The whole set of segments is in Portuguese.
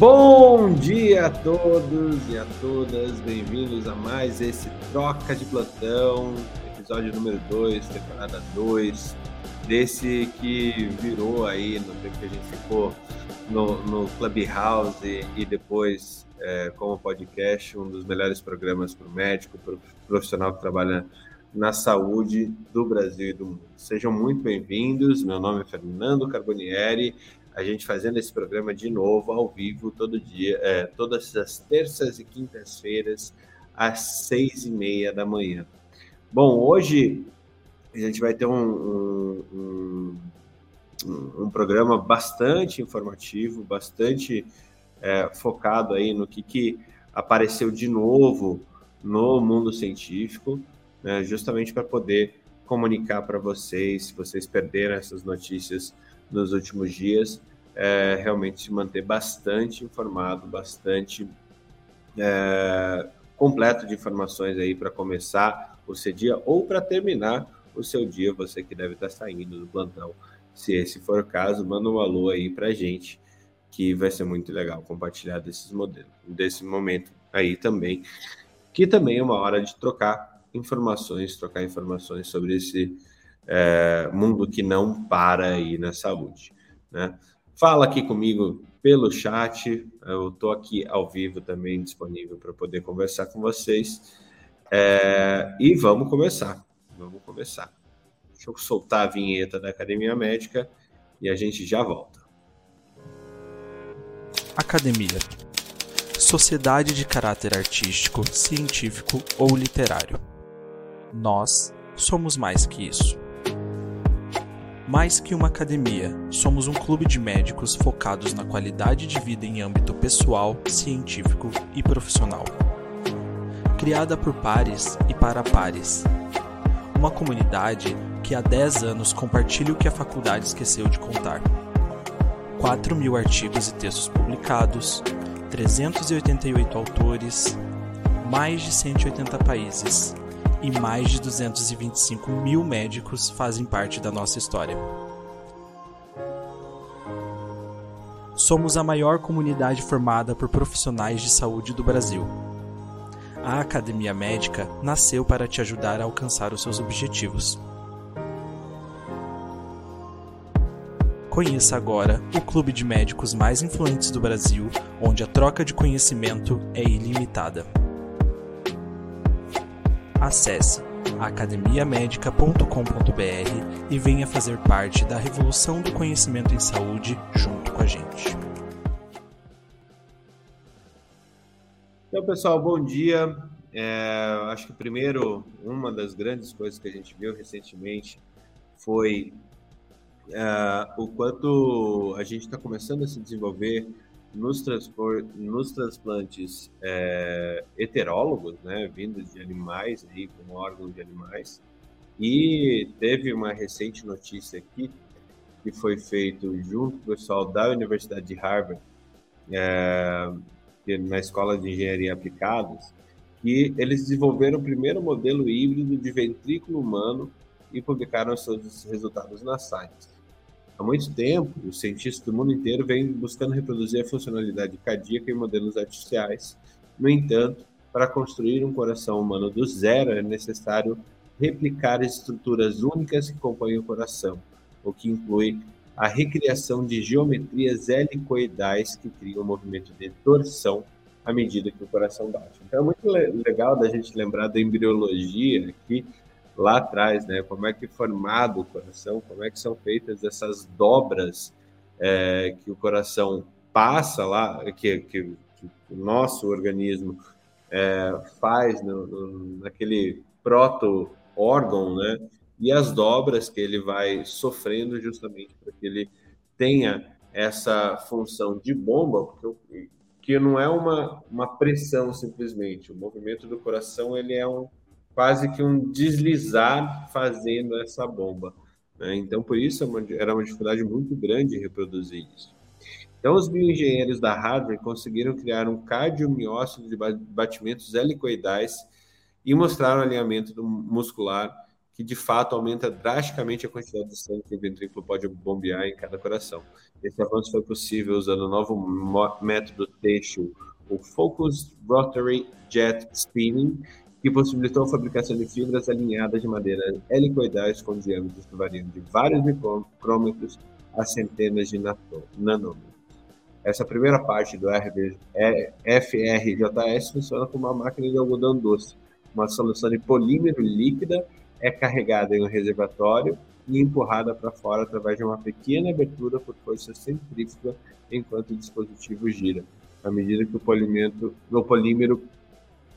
Bom dia a todos e a todas, bem-vindos a mais esse Troca de Plantão, episódio número 2, temporada 2, desse que virou aí no tempo que a gente ficou no, no Clubhouse e, depois é, como podcast, um dos melhores programas para o médico, para o profissional que trabalha na saúde do Brasil e do mundo. Sejam muito bem-vindos, meu nome é Fernando Carbonieri, a gente fazendo esse programa de novo, ao vivo, todo dia, é, todas as terças e quintas-feiras, às seis e meia da manhã. Bom, hoje a gente vai ter um, um, um, um programa bastante informativo, bastante é, focado aí no que, que apareceu de novo no mundo científico, né, justamente para poder comunicar para vocês, se vocês perderam essas notícias nos últimos dias, é, realmente se manter bastante informado, bastante é, completo de informações aí para começar o seu dia ou para terminar o seu dia, você que deve estar saindo do plantão. Se esse for o caso, manda um alô aí para gente, que vai ser muito legal compartilhar desses modelos, desse momento aí também, que também é uma hora de trocar informações, trocar informações sobre esse é, mundo que não para aí na saúde, né? Fala aqui comigo pelo chat, eu estou aqui ao vivo também disponível para poder conversar com vocês. É, e vamos começar, vamos começar. Deixa eu soltar a vinheta da Academia Médica e a gente já volta. Academia Sociedade de caráter artístico, científico ou literário. Nós somos mais que isso. Mais que uma academia, somos um clube de médicos focados na qualidade de vida em âmbito pessoal, científico e profissional. Criada por pares e para pares. Uma comunidade que há 10 anos compartilha o que a faculdade esqueceu de contar. 4 mil artigos e textos publicados, 388 autores, mais de 180 países e mais de 225 mil médicos fazem parte da nossa história. Somos a maior comunidade formada por profissionais de saúde do Brasil. A Academia Médica nasceu para te ajudar a alcançar os seus objetivos. Conheça agora o clube de médicos mais influentes do Brasil, onde a troca de conhecimento é ilimitada. Acesse academiamedica.com.br e venha fazer parte da revolução do conhecimento em saúde junto com a gente. Então, pessoal, bom dia. É, acho que primeiro, uma das grandes coisas que a gente viu recentemente foi é, o quanto a gente está começando a se desenvolver nos, nos transplantes é, heterólogos, né, vindos de animais, aí, com órgãos de animais. E teve uma recente notícia aqui, que foi feito junto com o pessoal da Universidade de Harvard, é, na Escola de Engenharia Aplicadas, que eles desenvolveram o primeiro modelo híbrido de ventrículo humano e publicaram seus resultados na Science. Há muito tempo, os cientistas do mundo inteiro vêm buscando reproduzir a funcionalidade cardíaca em modelos artificiais. No entanto, para construir um coração humano do zero é necessário replicar estruturas únicas que compõem o coração, o que inclui a recriação de geometrias helicoidais que criam um movimento de torção à medida que o coração bate. Então é muito legal da gente lembrar da embriologia aqui, lá atrás, né? Como é que é formado o coração, como é que são feitas essas dobras é, que o coração passa lá, que, que, que o nosso organismo é, faz no, no, naquele proto-órgão, né? E as dobras que ele vai sofrendo justamente para que ele tenha essa função de bomba, porque, que não é uma, uma pressão simplesmente. O movimento do coração ele é um quase que um deslizar fazendo essa bomba. Né? Então, por isso, é era uma dificuldade muito grande reproduzir isso. Então, os bioengenheiros da Harvard conseguiram criar um cardiomiócito de batimentos helicoidais e mostraram alinhamento muscular que de fato aumenta drasticamente a quantidade de sangue que o ventrículo pode bombear em cada coração. Esse avanço foi possível usando o novo método têxtil, o Focused Rotary Jet Spinning, que possibilitou a fabricação de fibras alinhadas de madeira helicoidais com diâmetros que variam de vários micrômetros a centenas de nanômetros. Essa primeira parte do RB, FRJS funciona como uma máquina de algodão doce, uma solução de polímero líquida é carregada em um reservatório e empurrada para fora através de uma pequena abertura por força centrífuga enquanto o dispositivo gira. À medida que o o polímero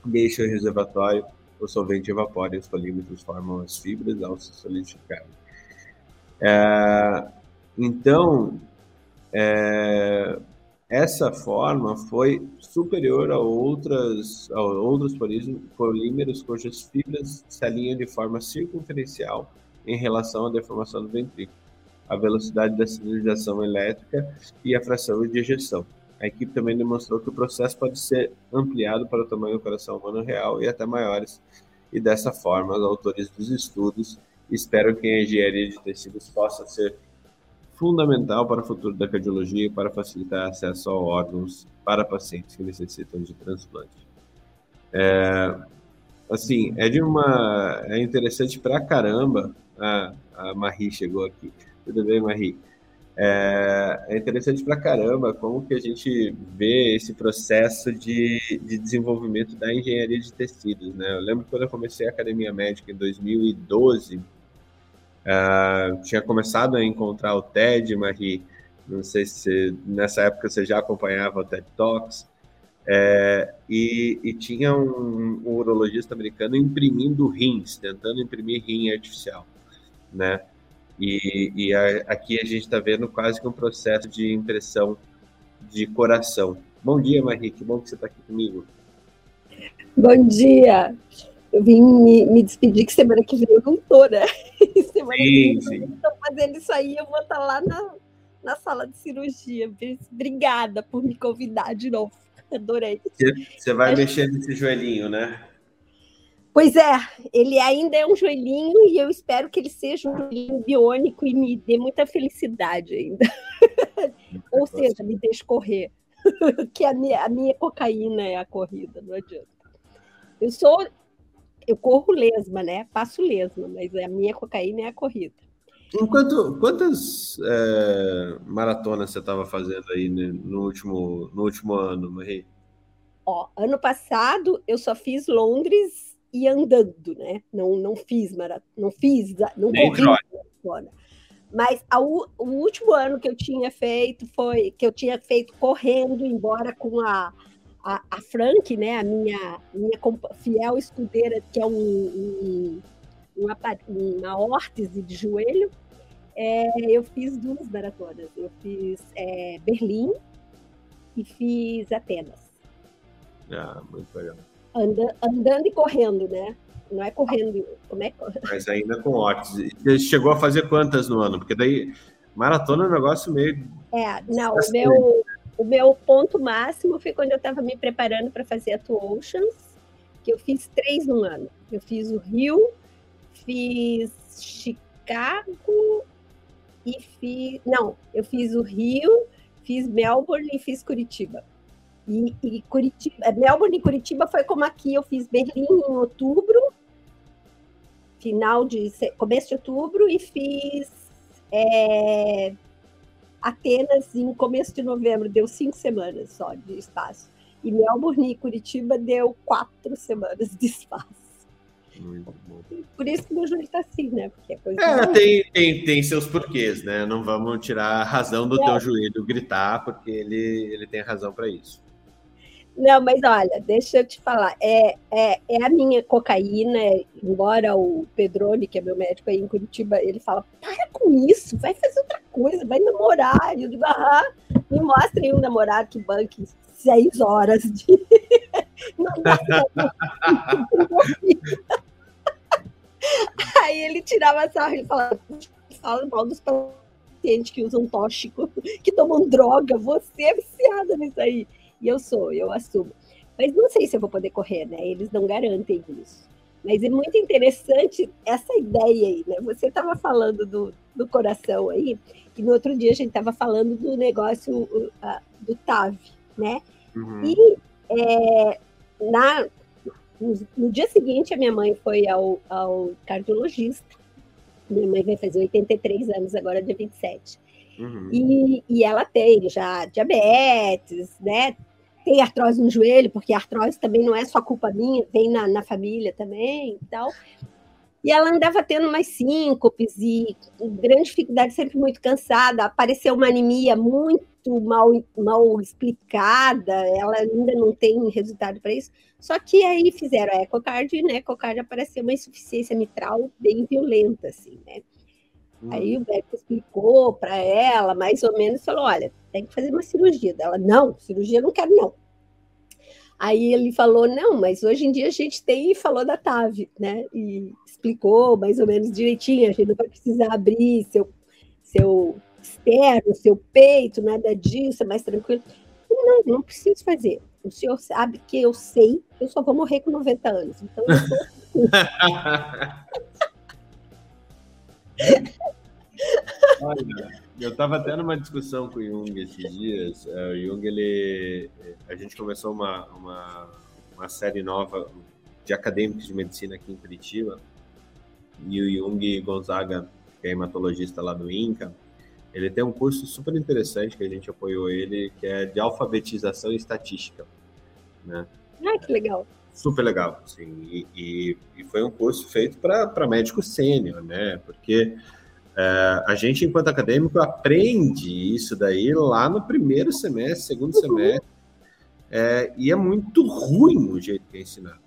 deixa o reservatório, o solvente evapora e os polímetros formam as fibras ao se solidificarem. É, então, é, essa forma foi superior a, outras, a outros polímeros cujas fibras se alinham de forma circunferencial em relação à deformação do ventrículo, a velocidade da sinalização elétrica e a fração de ejeção. A equipe também demonstrou que o processo pode ser ampliado para o tamanho do coração humano real e até maiores, e dessa forma, os autores dos estudos esperam que a engenharia de tecidos possa ser fundamental para o futuro da cardiologia e para facilitar acesso a órgãos para pacientes que necessitam de transplante. É, assim, é de uma é interessante pra caramba. Ah, a Marie chegou aqui. Tudo bem, Marie? É, é, interessante pra caramba como que a gente vê esse processo de, de desenvolvimento da engenharia de tecidos, né? Eu lembro quando eu comecei a academia médica em 2012, Uh, tinha começado a encontrar o TED, Marie, não sei se nessa época você já acompanhava o TED Talks, é, e, e, tinha um, um, urologista americano imprimindo rins, tentando imprimir rim artificial, né? E, e a, aqui a gente está vendo quase que um processo de impressão de coração. Bom dia, Marie, que bom que você está aqui comigo. Bom dia eu vim me, me, despedir que semana que vem eu não tô, né? semana sim, que vem sim. eu estou fazendo isso aí, eu vou estar lá na, na sala de cirurgia. Obrigada por me convidar de novo. Adorei. Você vai mexer nesse joelhinho, né? Pois é, ele ainda é um joelhinho e eu espero que ele seja um joelhinho biônico e me dê muita felicidade ainda. Ou seja, me deixe correr. que a minha, a minha cocaína é a corrida, não adianta. Eu sou eu corro lesma, né? Passo lesma, mas a minha cocaína é a corrida. Enquanto, quantas é, maratonas você estava fazendo aí no, último, no último ano, Marie? Ó, ano passado eu só fiz Londres e andando, né? Não, não fiz maratona, não fiz, não Nem corri maratona. Mas a, o último ano que eu tinha feito foi que eu tinha feito correndo, embora com a a, a Frank, né, a minha, minha fiel escudeira, que é um, um, uma, uma órtese de joelho, é, eu fiz duas maratonas. Eu fiz é, Berlim e fiz Atenas. Ah, muito legal. Anda, andando e correndo, né? Não é correndo. Como é Mas ainda com órtese. Você chegou a fazer quantas no ano? Porque daí maratona é um negócio meio. É, não, o meu, o meu ponto máximo foi quando eu estava me preparando para fazer a Two Oceans, que eu fiz três no ano. Eu fiz o Rio, fiz Chicago e fiz. Não, eu fiz o Rio, fiz Melbourne e fiz Curitiba. E, e Curitiba, é, Melbourne e Curitiba foi como aqui, eu fiz Berlim em outubro, final de começo de outubro, e fiz é, Atenas, em começo de novembro, deu cinco semanas só de espaço. E Melbourne e Curitiba deu quatro semanas de espaço. Muito bom. Por isso que meu joelho está assim, né? Porque coisa é, tem, tem, tem seus porquês, né? Não vamos tirar a razão do é. teu joelho gritar, porque ele, ele tem razão para isso. Não, mas olha, deixa eu te falar, é, é, é a minha cocaína, embora o Pedrone, que é meu médico aí em Curitiba, ele fala, para com isso, vai fazer outra coisa, vai namorar. Eu digo, aham, me mostrem um namorado que banque seis horas de... Não dá Aí ele tirava sarro e falava, fala mal dos pacientes que usam tóxico, que tomam droga, você é viciada nisso aí. E eu sou, eu assumo. Mas não sei se eu vou poder correr, né? Eles não garantem isso. Mas é muito interessante essa ideia aí, né? Você estava falando do, do coração aí, que no outro dia a gente estava falando do negócio uh, do TAV, né? Uhum. E é, na, no, no, dia seguinte a minha mãe foi ao, ao cardiologista. Minha mãe vai fazer 83 anos agora, dia 27. Uhum. E, e ela tem já diabetes, né? Tem artrose no joelho, porque a artrose também não é só culpa minha, vem na, na família também e tal. E ela andava tendo mais síncopes e grande dificuldade, sempre muito cansada. Apareceu uma anemia muito mal, mal explicada, ela ainda não tem resultado para isso. Só que aí fizeram a ecocard e na ecocard apareceu uma insuficiência mitral bem violenta, assim, né? Hum. Aí o médico explicou para ela, mais ou menos, falou: olha, tem que fazer uma cirurgia. Ela, não, cirurgia não quero, não. Aí ele falou: não, mas hoje em dia a gente tem e falou da TAV, né? E explicou mais ou menos direitinho, a gente não vai precisar abrir seu, seu externo, seu peito, nada disso, é mais tranquilo. Não, não preciso fazer. O senhor sabe que eu sei eu só vou morrer com 90 anos. Então eu sou... Olha, eu estava até numa discussão com o Jung esses dias. Uh, o Jung, ele, a gente começou uma, uma, uma série nova de acadêmicos de medicina aqui em Curitiba. E o Jung Gonzaga, que é hematologista lá do INCA, ele tem um curso super interessante que a gente apoiou ele, que é de alfabetização e estatística. Né? Ah, que legal super legal, assim, e, e, foi um curso feito para médico sênior, né, porque é, a gente, enquanto acadêmico, aprende isso daí lá no primeiro semestre, segundo uhum. semestre, é, e é muito ruim o jeito que é ensinado.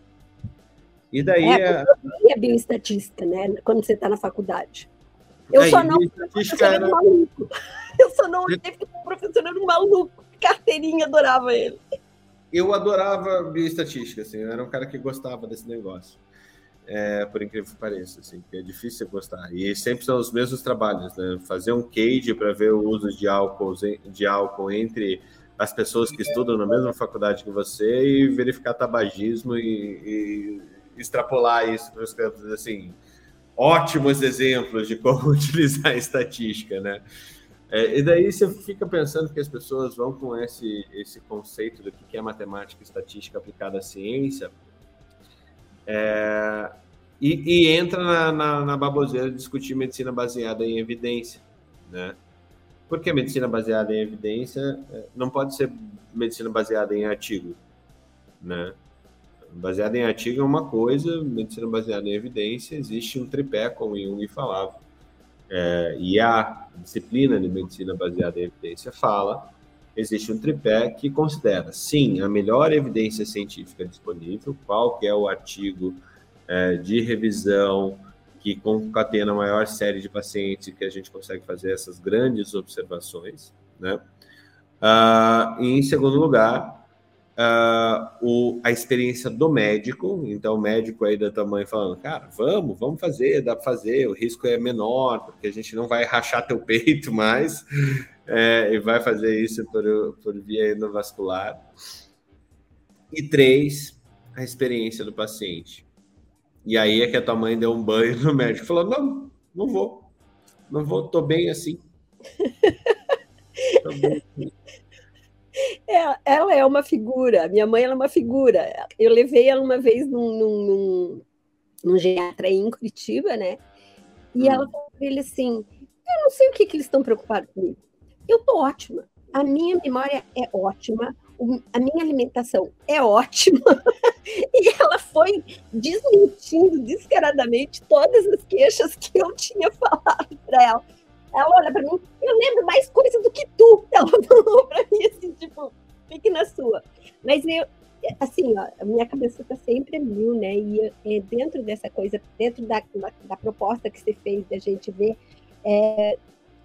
E daí é, é... é bioestatista, né, quando você está na faculdade. Eu é, só não professor era... maluco. Eu só não olhei porque o professor era um maluco. Carteirinha adorava ele eu adorava bioestatística, assim, eu era um cara que gostava desse negócio. É, por incrível que pareça, assim, que é difícil gostar. E sempre são os mesmos trabalhos, né? Fazer um cage para ver o uso de álcool, de álcool entre as pessoas que estudam na mesma faculdade que você e verificar tabagismo e, e extrapolar isso para os campos, assim, ótimos exemplos de como utilizar a estatística, né? É, e daí você fica pensando que as pessoas vão com esse, esse conceito do que é matemática estatística aplicada à ciência é, e, e, entra na, na, na, baboseira de discutir medicina baseada em evidência, né? Porque medicina baseada em evidência é, não pode ser medicina baseada em artigo, né? Baseada em artigo é uma coisa, medicina baseada em evidência existe um tripé, como Jung falava é, e a disciplina de medicina baseada em evidência fala, existe um tripé que considera, sim, a melhor evidência científica disponível, qual que é o artigo é, de revisão que concatena a maior série de pacientes que a gente consegue fazer essas grandes observações, né? Uh, e em segundo lugar, uh, o, a experiência do médico. Então, o médico aí da tua mãe falando, cara, vamos, vamos fazer, dá para fazer, o risco é menor, porque a gente não vai rachar teu peito mais, é, e vai fazer isso por, por via endovascular. E três, a experiência do paciente. E aí é que a tua mãe deu um banho no médico e falou: não, não vou, não vou, tô bem assim. Tô bem assim. É, ela é uma figura, minha mãe é uma figura. Eu levei ela uma vez num, num, num, num geriatra em Curitiba, né? E hum. ela falou ele assim: Eu não sei o que, que eles estão preocupados comigo. Eu tô ótima. A minha memória é ótima, a minha alimentação é ótima. e ela foi desmentindo descaradamente todas as queixas que eu tinha falado para ela. Ela olha para mim, eu lembro mais coisa do que tu. Ela falou para mim assim, tipo, fique na sua. Mas eu, assim, ó, minha cabeça está sempre mil, né? E é, dentro dessa coisa, dentro da, da, da, proposta que você fez da gente ver, é,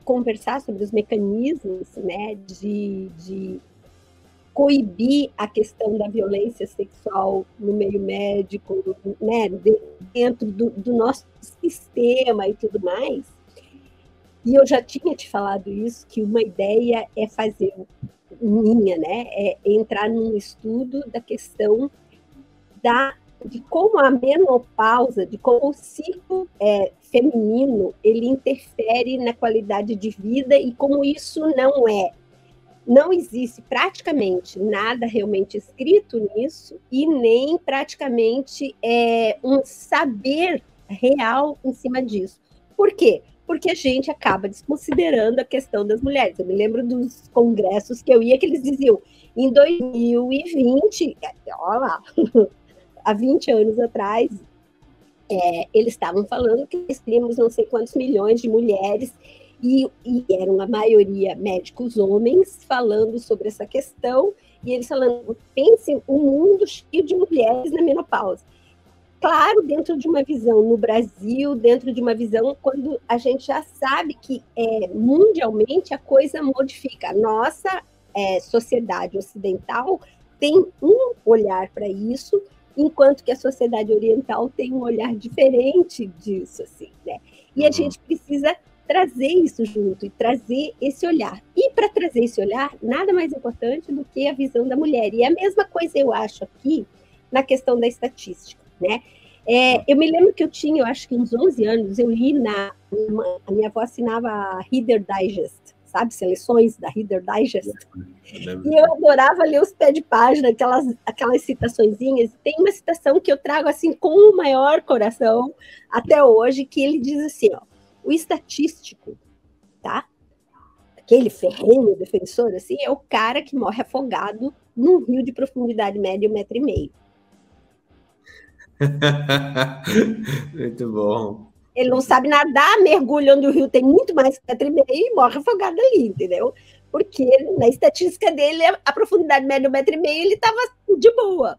conversar sobre os mecanismos, né, de, de coibir a questão da violência sexual no meio médico, né, dentro do, do nosso sistema e tudo mais, e eu já tinha te falado isso, que uma ideia é fazer minha, né? É entrar num estudo da questão da de como a menopausa, de como o ciclo é, feminino ele interfere na qualidade de vida e como isso não é não existe praticamente nada realmente escrito nisso e nem praticamente é, um saber real em cima disso. Por quê? Porque a gente acaba desconsiderando a questão das mulheres. Eu me lembro dos congressos que eu ia que eles diziam em 2020, olha lá, há 20 anos atrás, é, eles estavam falando que nós tínhamos não sei quantos milhões de mulheres e, e eram a maioria médicos homens falando sobre essa questão, e eles falando, pense um mundo cheio de mulheres na menopausa. Claro, dentro de uma visão no Brasil, dentro de uma visão quando a gente já sabe que é, mundialmente a coisa modifica. A nossa é, sociedade ocidental tem um olhar para isso, enquanto que a sociedade oriental tem um olhar diferente disso, assim, né? E a uhum. gente precisa trazer isso junto e trazer esse olhar. E para trazer esse olhar, nada mais importante do que a visão da mulher. E a mesma coisa eu acho aqui na questão da estatística, né? É, eu me lembro que eu tinha, eu acho que uns 11 anos, eu li na. Uma, a minha avó assinava a Reader Digest, sabe? Seleções da Reader Digest. E eu adorava ler os pés de página, aquelas, aquelas citaçõezinhas. Tem uma citação que eu trago assim com o maior coração até hoje, que ele diz assim: ó, o estatístico, tá? Aquele ferrenho defensor, assim, é o cara que morre afogado num rio de profundidade média um metro e meio. muito bom. Ele não sabe nadar, mergulha onde o rio tem muito mais que metro e meio e morre afogado ali, entendeu? Porque na estatística dele, a profundidade média um metro e meio, ele estava de boa.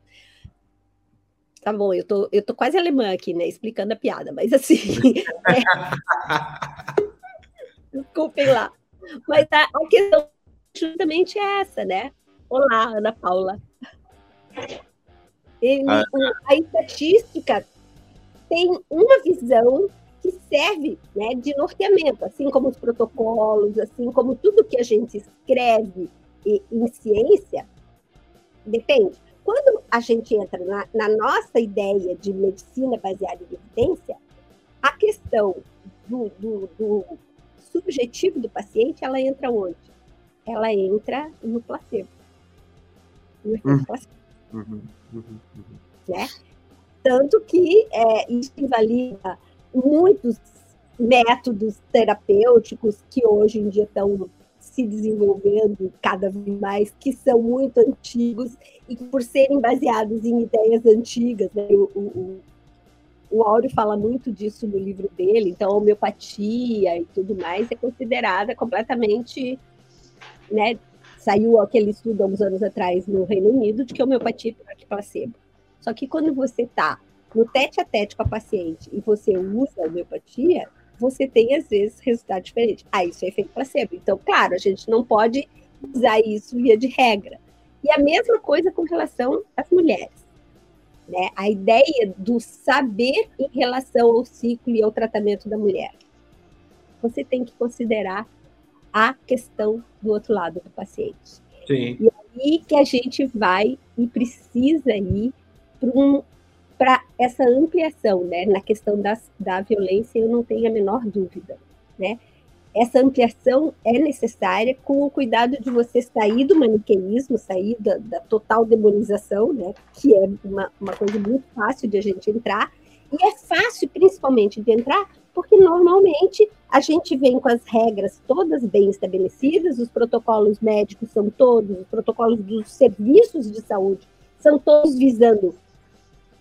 Tá bom, eu tô, eu tô quase alemã aqui, né? Explicando a piada, mas assim. é... Desculpem lá. Mas a, a questão justamente é essa, né? Olá, Ana Paula. Ele, ah. A estatística tem uma visão que serve né, de norteamento, assim como os protocolos, assim como tudo que a gente escreve em ciência, depende. Quando a gente entra na, na nossa ideia de medicina baseada em evidência, a questão do, do, do, subjetivo do paciente, ela entra onde? Ela entra no placebo. No uhum. placebo. Uhum, uhum, uhum. Tanto que é, isso invalida muitos métodos terapêuticos que hoje em dia estão se desenvolvendo cada vez mais, que são muito antigos e que, por serem baseados em ideias antigas, né, o, o, o Áureo fala muito disso no livro dele, então a homeopatia e tudo mais é considerada completamente, né, saiu aquele estudo há uns anos atrás no Reino Unido de que homeopatia é pior que placebo. Só que quando você está no tete a tete com a paciente e você usa a homeopatia, você tem, às vezes, resultado diferente. Ah, isso é efeito placebo. Então, claro, a gente não pode usar isso via de regra. E a mesma coisa com relação às mulheres. Né? A ideia do saber em relação ao ciclo e ao tratamento da mulher. Você tem que considerar a questão do outro lado do paciente. Sim. E aí que a gente vai e precisa ir para um, essa ampliação, né, na questão das, da violência, eu não tenho a menor dúvida, né? Essa ampliação é necessária com o cuidado de você sair do maniqueísmo, sair da, da total demonização, né, que é uma, uma coisa muito fácil de a gente entrar, e é fácil, principalmente, de entrar, porque normalmente a gente vem com as regras todas bem estabelecidas, os protocolos médicos são todos, os protocolos dos serviços de saúde são todos visando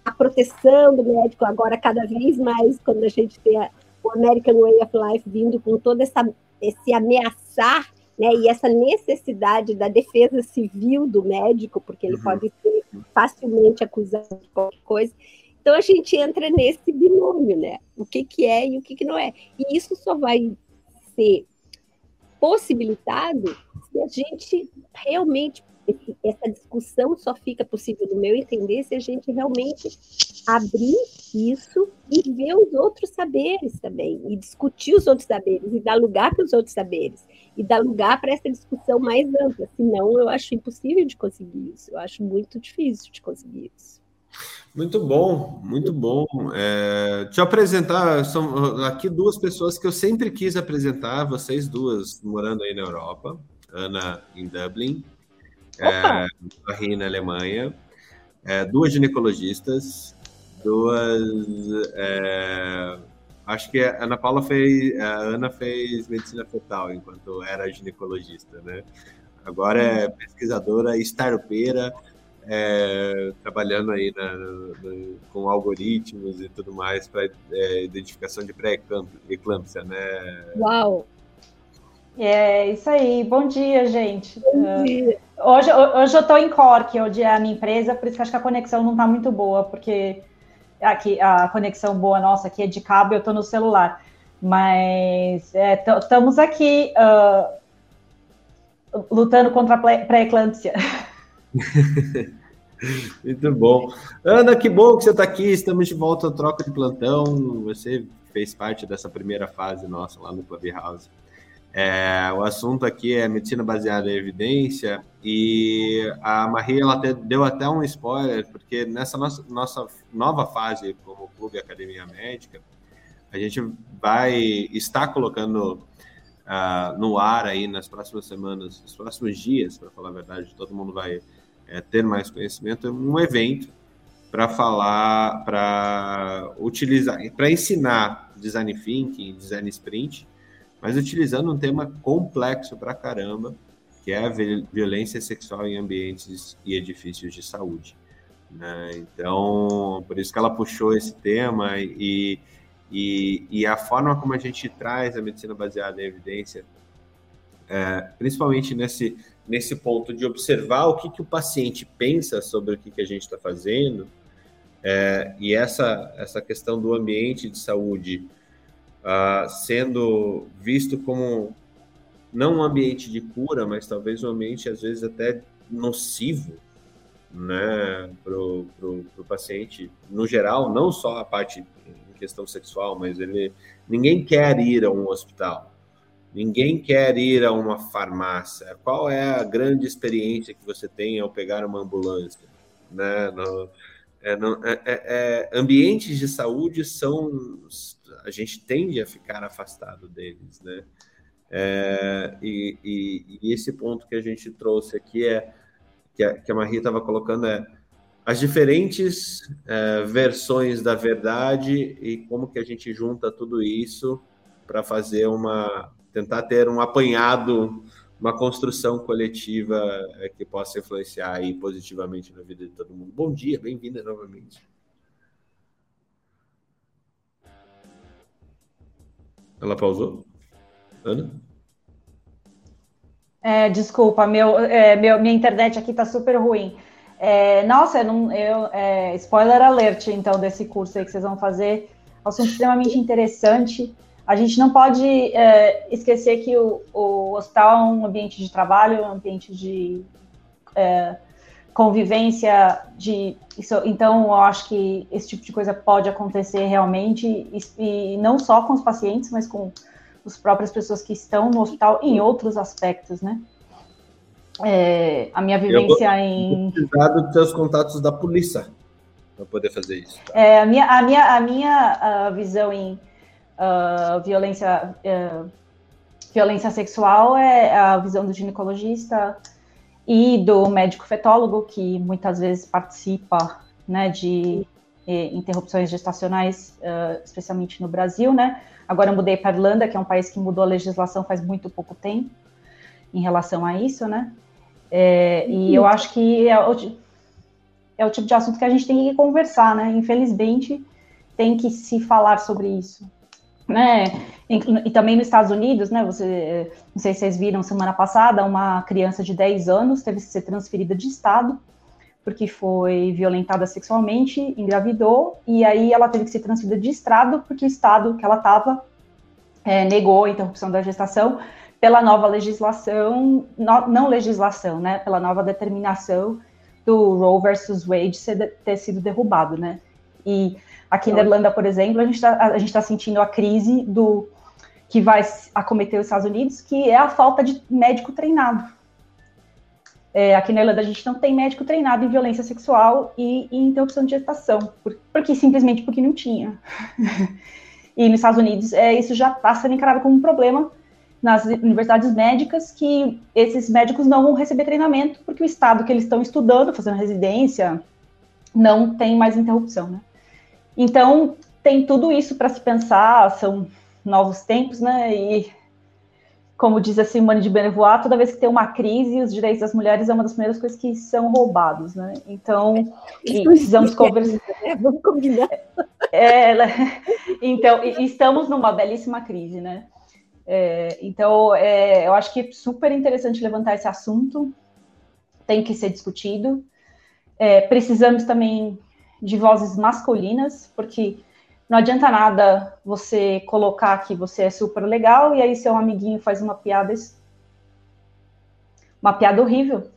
a proteção do médico agora cada vez mais quando a gente tem a, o American Way of Life vindo com todo essa, esse ameaçar né, e essa necessidade da defesa civil do médico, porque ele uhum. pode ser facilmente acusado de qualquer coisa. Então a gente entra nesse binômio, né? O que, que é e o que, que não é. E isso só vai ser possibilitado se a gente realmente essa discussão só fica possível, no meu entender, se a gente realmente abrir isso e ver os outros saberes também, e discutir os outros saberes, e dar lugar para os outros saberes, e dar lugar para essa discussão mais ampla. Senão, eu acho impossível de conseguir isso, eu acho muito difícil de conseguir isso. Muito bom, muito bom. É, deixa eu apresentar, são aqui duas pessoas que eu sempre quis apresentar, vocês duas morando aí na Europa, Ana em Dublin, é, Marie na Alemanha, é, duas ginecologistas, duas. É, acho que a Ana Paula fez, a Ana fez medicina fetal enquanto era ginecologista, né? Agora é pesquisadora, startupeira, é, trabalhando aí na, na, com algoritmos e tudo mais para é, identificação de pré-eclâmpsia, né? Uau! É isso aí. Bom dia, gente. Bom dia. Uh, hoje, hoje eu estou em Cork, onde é a minha empresa, por isso que acho que a conexão não está muito boa, porque aqui a conexão boa nossa aqui é de cabo, eu estou no celular. Mas estamos é, aqui uh, lutando contra a pré-eclâmpsia. Muito bom. Ana, que bom que você está aqui. Estamos de volta ao Troca de Plantão. Você fez parte dessa primeira fase nossa lá no Clubhouse. É, o assunto aqui é medicina baseada em evidência e a Maria ela deu até um spoiler, porque nessa nossa, nossa nova fase como Clube Academia Médica, a gente vai estar colocando uh, no ar aí nas próximas semanas, nos próximos dias, para falar a verdade, todo mundo vai é, ter mais conhecimento, um evento para falar, para utilizar, para ensinar design thinking, design sprint, mas utilizando um tema complexo para caramba, que é a violência sexual em ambientes e edifícios de saúde. Né? Então, por isso que ela puxou esse tema e, e, e, a forma como a gente traz a medicina baseada em evidência, é, principalmente nesse, nesse ponto de observar o que, que o paciente pensa sobre o que, que a gente está fazendo, é, e essa, essa questão do ambiente de saúde uh, sendo visto como não um ambiente de cura, mas talvez um ambiente, às vezes, até nocivo né, para o paciente, no geral, não só a parte em questão sexual, mas ele ninguém quer ir a um hospital. Ninguém quer ir a uma farmácia. Qual é a grande experiência que você tem ao pegar uma ambulância? Né? No, é, no, é, é, é ambientes de saúde são. A gente tende a ficar afastado deles, né? É, e, e, e, esse ponto que a gente trouxe aqui é que a, que a Maria estava colocando é as diferentes é, versões da verdade e como que a gente junta tudo isso para fazer uma tentar ter um apanhado, uma construção coletiva é, que possa influenciar aí positivamente na vida de todo mundo. Bom dia, bem-vinda novamente. Ela pausou? Ana? É, desculpa, meu, é, meu, minha internet aqui está super ruim. É, nossa, eu não, eu, é, spoiler alert, então, desse curso aí que vocês vão fazer. Assunto extremamente interessante. A gente não pode é, esquecer que o, o, hospital é um ambiente de trabalho, um ambiente de é, convivência, de isso, então eu acho que esse tipo de coisa pode acontecer realmente, e, e não só com os pacientes, mas com as próprias pessoas que estão no hospital em outros aspectos, né? É, a minha vivência eu vou, em. Precisar dos seus contatos da polícia para poder fazer isso. Tá? É, a minha, a minha, a minha a visão em uh, violência, uh, violência sexual é a visão do ginecologista e do médico fetólogo, que muitas vezes participa né, de interrupções gestacionais, uh, especialmente no Brasil, né? Agora eu mudei para a Irlanda, que é um país que mudou a legislação faz muito pouco tempo em relação a isso, né? É, e eu acho que é o, é o tipo de assunto que a gente tem que conversar, né? Infelizmente, tem que se falar sobre isso né? E, também nos Estados Unidos, né? Você, não sei se vocês viram semana passada, uma criança de 10 anos teve que ser transferida de estado porque foi violentada sexualmente, engravidou e aí ela teve que ser transferida de estado porque o estado que ela estava é, negou a interrupção da gestação pela nova legislação, no, não legislação, né? Pela nova determinação do Roe versus Wade ser, ter sido derrubado, né? E Aqui na Irlanda, por exemplo, a gente está tá sentindo a crise do que vai acometer os Estados Unidos, que é a falta de médico treinado. É, aqui na Irlanda a gente não tem médico treinado em violência sexual e, e interrupção de gestação, por, porque simplesmente porque não tinha. e nos Estados Unidos é, isso já está sendo encarado como um problema nas universidades médicas que esses médicos não vão receber treinamento porque o estado que eles estão estudando, fazendo residência, não tem mais interrupção, né? Então, tem tudo isso para se pensar, são novos tempos, né? E como diz a Simone de Beauvoir, toda vez que tem uma crise, os direitos das mulheres é uma das primeiras coisas que são roubados, né? Então, precisamos conversar. É, vamos combinar. É, então, estamos numa belíssima crise, né? É, então, é, eu acho que é super interessante levantar esse assunto, tem que ser discutido. É, precisamos também de vozes masculinas, porque não adianta nada você colocar que você é super legal e aí seu amiguinho faz uma piada uma piada horrível.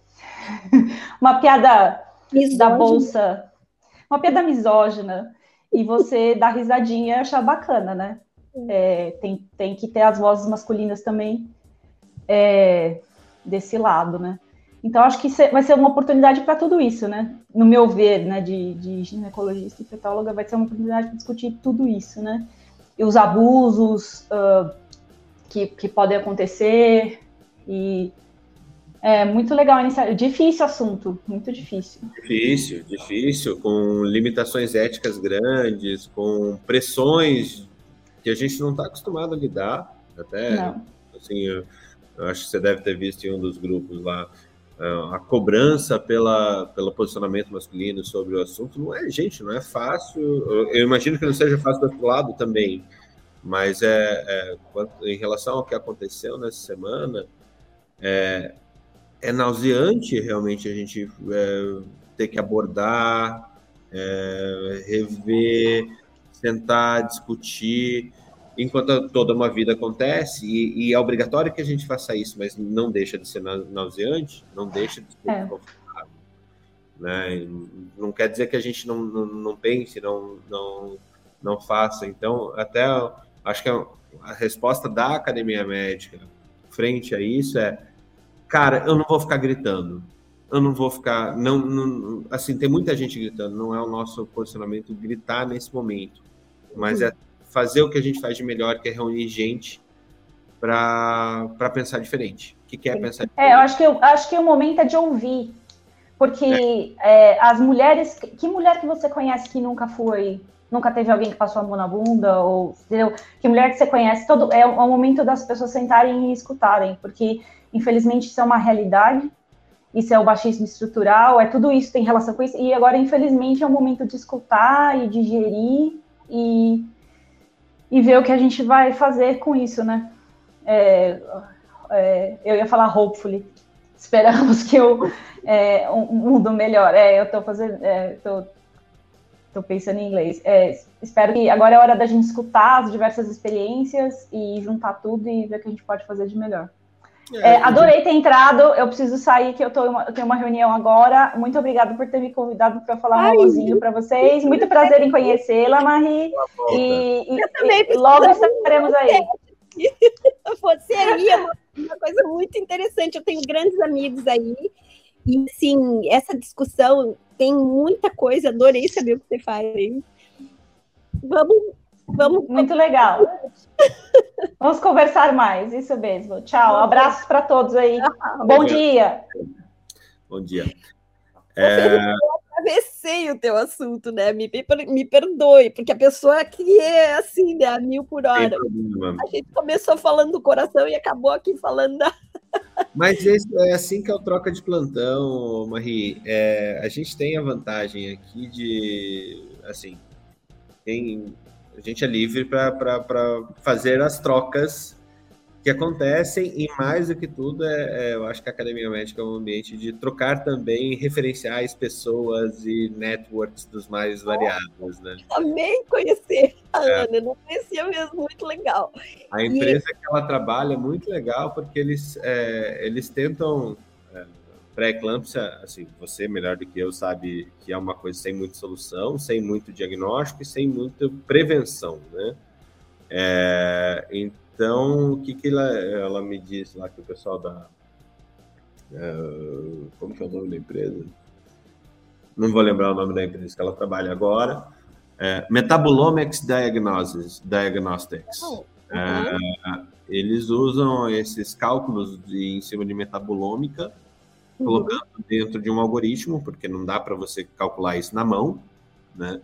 uma piada Misógina. da bolsa, uma piada misógina e você dá risadinha e achar bacana, né? É, tem, tem que ter as vozes masculinas também é, desse lado, né? Então, acho que vai ser uma oportunidade para tudo isso, né? No meu ver, né, de, de ginecologista e fetóloga, vai ser uma oportunidade para discutir tudo isso, né? E os abusos uh, que, que podem acontecer. E é muito legal iniciar. Difícil assunto, muito difícil. Difícil, difícil, com limitações éticas grandes, com pressões que a gente não está acostumado a lidar. Até, não. assim, eu, eu acho que você deve ter visto em um dos grupos lá é, a cobrança pela, pelo posicionamento masculino sobre o assunto não é, gente, não é fácil. Eu, imagino que não seja fácil do outro lado também, mas é, é em relação ao que aconteceu nessa semana, é, é nauseante realmente a gente é, ter que abordar, é, rever, tentar discutir enquanto toda uma vida acontece, e, e, é obrigatório que a gente faça isso, mas não deixa de ser nauseante, não deixa de ser é. confortável. Né? Não quer dizer que a gente não, não, não, pense, não, não, não faça. Então, até acho que a, a resposta da academia médica frente a isso é: cara, eu não vou ficar gritando. Eu não vou ficar. Não, não, assim, tem muita gente gritando, não é o nosso posicionamento gritar nesse momento, mas é fazer o que a gente faz de melhor, que é reunir gente para pensar diferente. O que, que é pensar diferente? É, eu acho que, eu acho que o momento é de ouvir. Porque é. É, as mulheres. Que mulher que você conhece que nunca foi. Nunca teve alguém que passou a mão na bunda? Ou, entendeu? Que mulher que você conhece? Todo, é, é o momento das pessoas sentarem e escutarem. Porque, infelizmente, isso é uma realidade isso é o baixismo estrutural, é tudo isso tem relação com isso. E agora, infelizmente, é o momento de escutar e digerir e e ver o que a gente vai fazer com isso, né? É, é, eu ia falar hopefully. Esperamos que eu, é, um mundo melhor. É, eu tô fazendo, é, tô, tô pensando em inglês. É, espero que agora é hora da gente escutar as diversas experiências e juntar tudo e ver o que a gente pode fazer de melhor. É, é, adorei ter entrado. Eu preciso sair, que eu, tô eu tenho uma reunião agora. Muito obrigada por ter me convidado para falar um alôzinho para vocês. Muito prazer em conhecê-la, Marie. E, e, eu também e logo estaremos aí. Você aí é uma, uma coisa muito interessante. Eu tenho grandes amigos aí. E, sim, essa discussão tem muita coisa. Adorei saber o que você faz aí. Vamos Vamos. Muito legal. Vamos conversar mais, isso mesmo. Tchau, abraços para todos aí. Bom dia. Bom dia. É... Eu atravessei o teu assunto, né? Me, me perdoe, porque a pessoa que é assim, né? A mil por hora. A gente começou falando do coração e acabou aqui falando da. Mas é assim que é o troca de plantão, Marie. É, a gente tem a vantagem aqui de, assim, tem a gente é livre para fazer as trocas que acontecem e mais do que tudo é, é, eu acho que a academia médica é um ambiente de trocar também referenciais pessoas e networks dos mais variados né também conhecer a é. Ana não conhecia mesmo muito legal a empresa e... que ela trabalha é muito legal porque eles é, eles tentam é, pré-eclâmpsia, assim, você melhor do que eu sabe que é uma coisa sem muita solução, sem muito diagnóstico e sem muita prevenção, né? É, então, o que, que ela, ela me disse lá que o pessoal da, Uh, como que é o nome da empresa? Não vou lembrar o nome da empresa que ela trabalha agora. É, Metabolomics Diagnosis, Diagnostics. Oh, é, eles usam esses cálculos de, em cima de metabolômica, uhum. Colocando dentro de um algoritmo, porque não dá para você calcular isso na mão, né?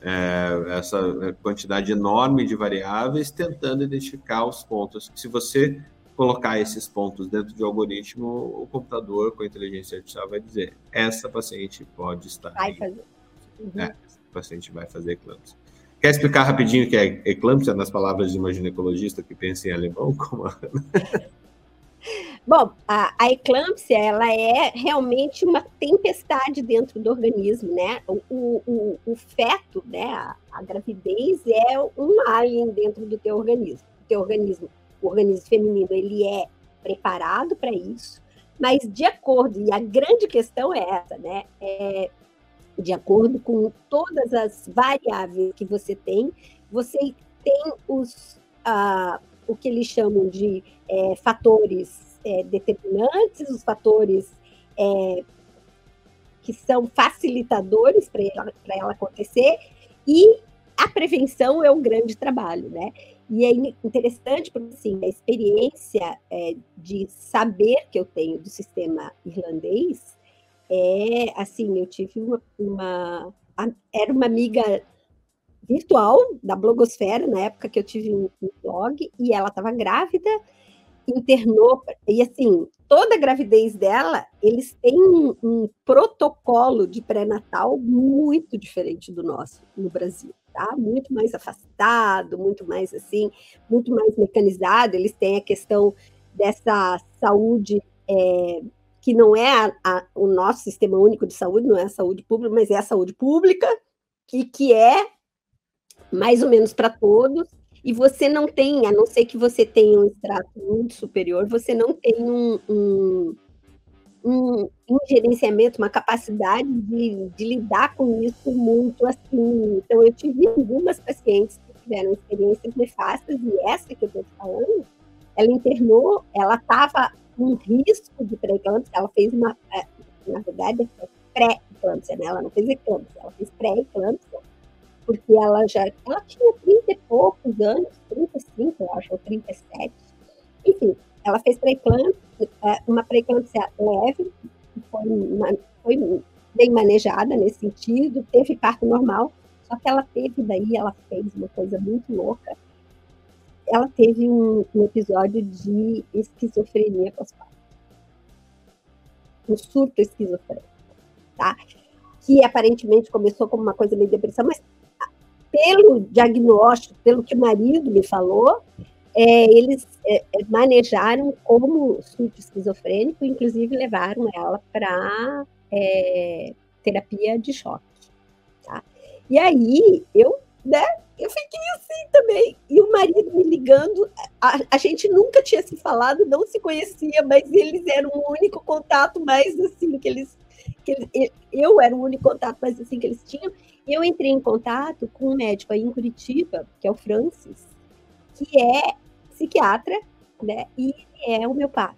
É, essa quantidade enorme de variáveis, tentando identificar os pontos. Se você colocar esses pontos dentro de um algoritmo, o computador com a inteligência artificial vai dizer: essa paciente pode estar. Vai fazer. Uhum. É, essa paciente vai fazer eclâmpsia. Quer explicar rapidinho o que é eclâmpsia nas palavras de uma ginecologista que pensa em alemão? Como a... Bom, a, a, eclâmpsia ela é realmente uma tempestade dentro do organismo, né? O, o, o feto, né? A, a, gravidez é um alien dentro do teu organismo. O teu organismo, o organismo feminino, ele é preparado para isso, mas de acordo, e a grande questão é essa, né? É, de acordo com todas as variáveis que você tem, você tem os, uh, o que eles chamam de é, fatores é, determinantes, os fatores é, que são facilitadores para ela, ela acontecer, e a prevenção é um grande trabalho, né? E é interessante porque assim, a experiência é, de saber que eu tenho do sistema irlandês é assim, eu tive uma, uma era uma amiga virtual da blogosfera na época que eu tive um, um blog e ela estava grávida internou e assim toda a gravidez dela eles têm um, um protocolo de pré-natal muito diferente do nosso no Brasil tá? Muito mais afastado muito mais assim muito mais mecanizado. Eles têm a questão dessa saúde é, que não é a, a, o nosso sistema único de saúde, não é a saúde pública, mas é a saúde pública, e que é mais ou menos para todos, e você não tem, a não ser que você tenha um extrato muito superior, você não tem um, um, um, um gerenciamento, uma capacidade de, de, lidar com isso muito assim. Então, eu tive algumas pacientes que tiveram experiências nefastas, e essa que eu estou falando, ela internou, ela estava um risco de pré-eclâmpsia, ela fez uma, é, na verdade, pré-eclâmpsia, né? Ela não fez eclâmpsia, ela fez pré-eclâmpsia, porque ela já, ela tinha 30 e poucos anos, 35, eu acho, ou 37. Enfim, ela fez pré-eclâmpsia, é, uma pré-eclâmpsia leve, foi, uma, foi bem manejada nesse sentido, teve parto normal, só que ela teve daí, ela fez uma coisa muito louca, ela teve um, um episódio de esquizofrenia pós-parto. Um surto esquizofrênico, tá? Que aparentemente começou como uma coisa meio depressão, mas pelo diagnóstico, pelo que o marido me falou, é, eles é, é manejaram como surto esquizofrênico, inclusive levaram ela para é, terapia de choque. Tá? E aí eu né, eu fiquei assim também. E o marido me ligando, a, a, gente nunca tinha se falado, não se conhecia, mas eles eram o único contato mais assim que eles. Que eles, eu era o único contato mais assim que eles tinham. Eu entrei em contato com um médico aí em Curitiba, que é o Francis, que é psiquiatra, né? E é homeopata,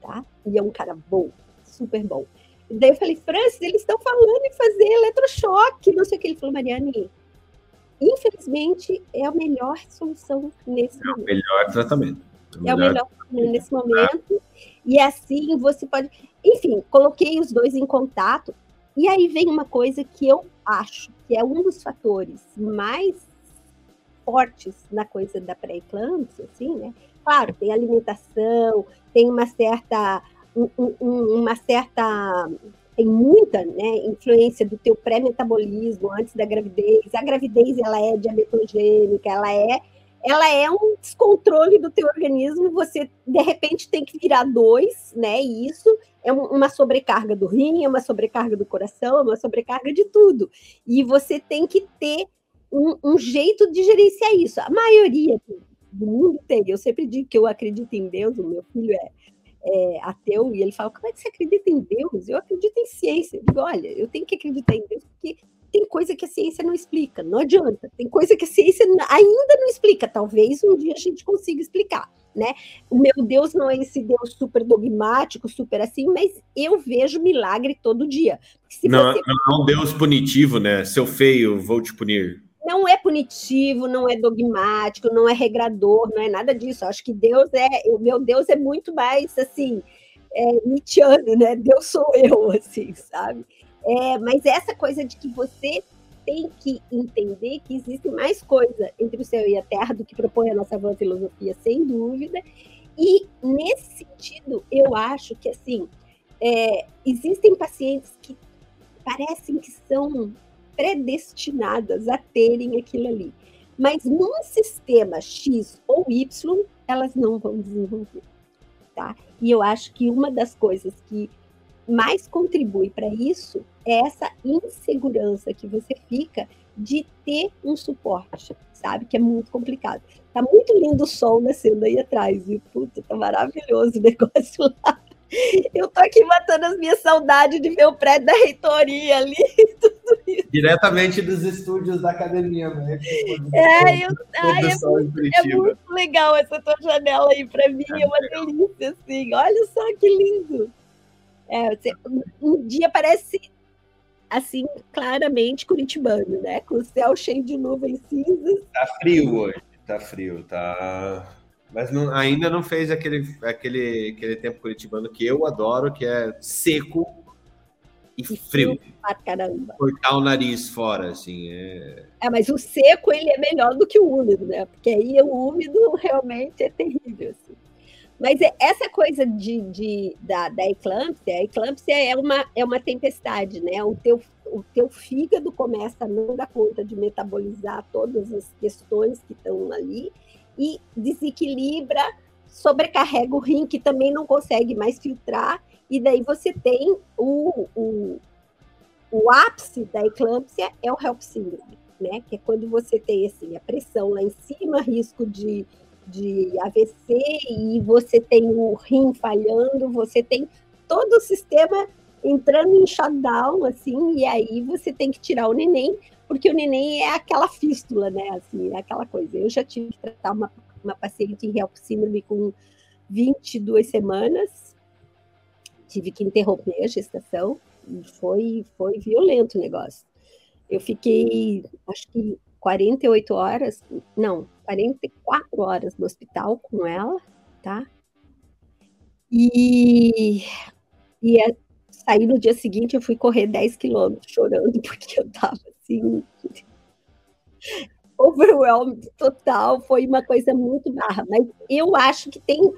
tá? E é um cara bom, super bom. E daí eu falei, Francis, eles estão falando em fazer eletrochoque, não sei o que. Ele falou, Mariane, infelizmente, é a melhor solução nesse é momento. o melhor tratamento. É, é o melhor tratamento nesse momento. E assim você pode. Enfim, coloquei os dois em contato. E aí vem uma coisa que eu acho que é um dos fatores mais fortes na coisa da pré-eclâmpsia, assim, né? Claro, tem alimentação, tem uma certa, um, um, uma certa tem muita né, influência do teu pré-metabolismo antes da gravidez. A gravidez ela é diabetogênica, ela é ela é um descontrole do teu organismo, você de repente tem que virar dois, né? E isso é uma sobrecarga do rim, é uma sobrecarga do coração, é uma sobrecarga de tudo. E você tem que ter um, um jeito de gerenciar isso. A maioria do mundo tem. Eu sempre digo que eu acredito em Deus, o meu filho é é, ateu e ele fala: como é que você acredita em Deus? Eu acredito em ciência. Eu digo: olha, eu tenho que acreditar em Deus porque tem coisa que a ciência não explica, não adianta. Tem coisa que a ciência ainda não explica. Talvez um dia a gente consiga explicar, né? O meu Deus não é esse Deus super dogmático, super assim, mas eu vejo milagre todo dia. não, você... não é um Deus punitivo, né? Seu feio, vou te punir não é punitivo, não é dogmático, não é regrador, não é nada disso. Eu acho que Deus é, o meu Deus é muito mais assim, é, Nietzscheano, né? Deus sou eu, assim, sabe? É, mas essa coisa de que você tem que entender que existe mais coisa entre o céu e a terra do que propõe a nossa boa filosofia, sem dúvida. E nesse sentido, eu acho que assim é, existem pacientes que parecem que são predestinadas a terem aquilo ali. Mas num sistema X ou Y, elas não vão desenvolver. Tá? E eu acho que uma das coisas que mais contribui para isso é essa insegurança que você fica de ter um suporte, sabe? Que é muito complicado. Tá muito lindo o sol nascendo aí atrás, e puta, tá maravilhoso o negócio lá. Eu tô aqui matando as minhas saudades de ver o prédio da reitoria ali. Tudo isso. Diretamente dos estúdios da academia, né? É, eu, ai, é, muito, é, muito, legal essa tua janela aí para mim, é, é uma legal. delícia, assim. Olha só que lindo. É, um dia parece assim, claramente curitibano, né? Com o céu cheio de nuvens cinzas. Tá frio hoje, tá frio, tá mas não, ainda não fez aquele, aquele, aquele tempo curitibano que eu adoro, que é seco e frio. Pra caramba. Cortar o nariz fora, assim. É... é, mas o seco ele é melhor do que o úmido, né? Porque aí o úmido realmente é terrível, assim. Mas é, essa coisa de, de, da, da eclâmpsia, a eclâmpsia é uma, é uma tempestade, né? O teu, o teu fígado começa a não dar conta de metabolizar todas as questões que estão ali, e desequilibra, sobrecarrega o rim, que também não consegue mais filtrar, e daí você tem o, o, o ápice da eclâmpsia é o HELP síndrome, né? Que é quando você tem assim, a pressão lá em cima, risco de, de AVC, e você tem o rim falhando, você tem todo o sistema entrando em shutdown, assim, e aí você tem que tirar o neném, porque o neném é aquela fístula, né? Assim, é aquela coisa. Eu já tive que tratar uma, uma paciente em Help síndrome com 22 semanas, tive que interromper a gestação, foi, foi violento o negócio. Eu fiquei, acho que 48 horas, não, 44 horas no hospital com ela, tá? E, e é, saí no dia seguinte, eu fui correr 10 quilômetros chorando, porque eu tava assim. Overwhelmed total, foi uma coisa muito barra. Mas eu acho que tem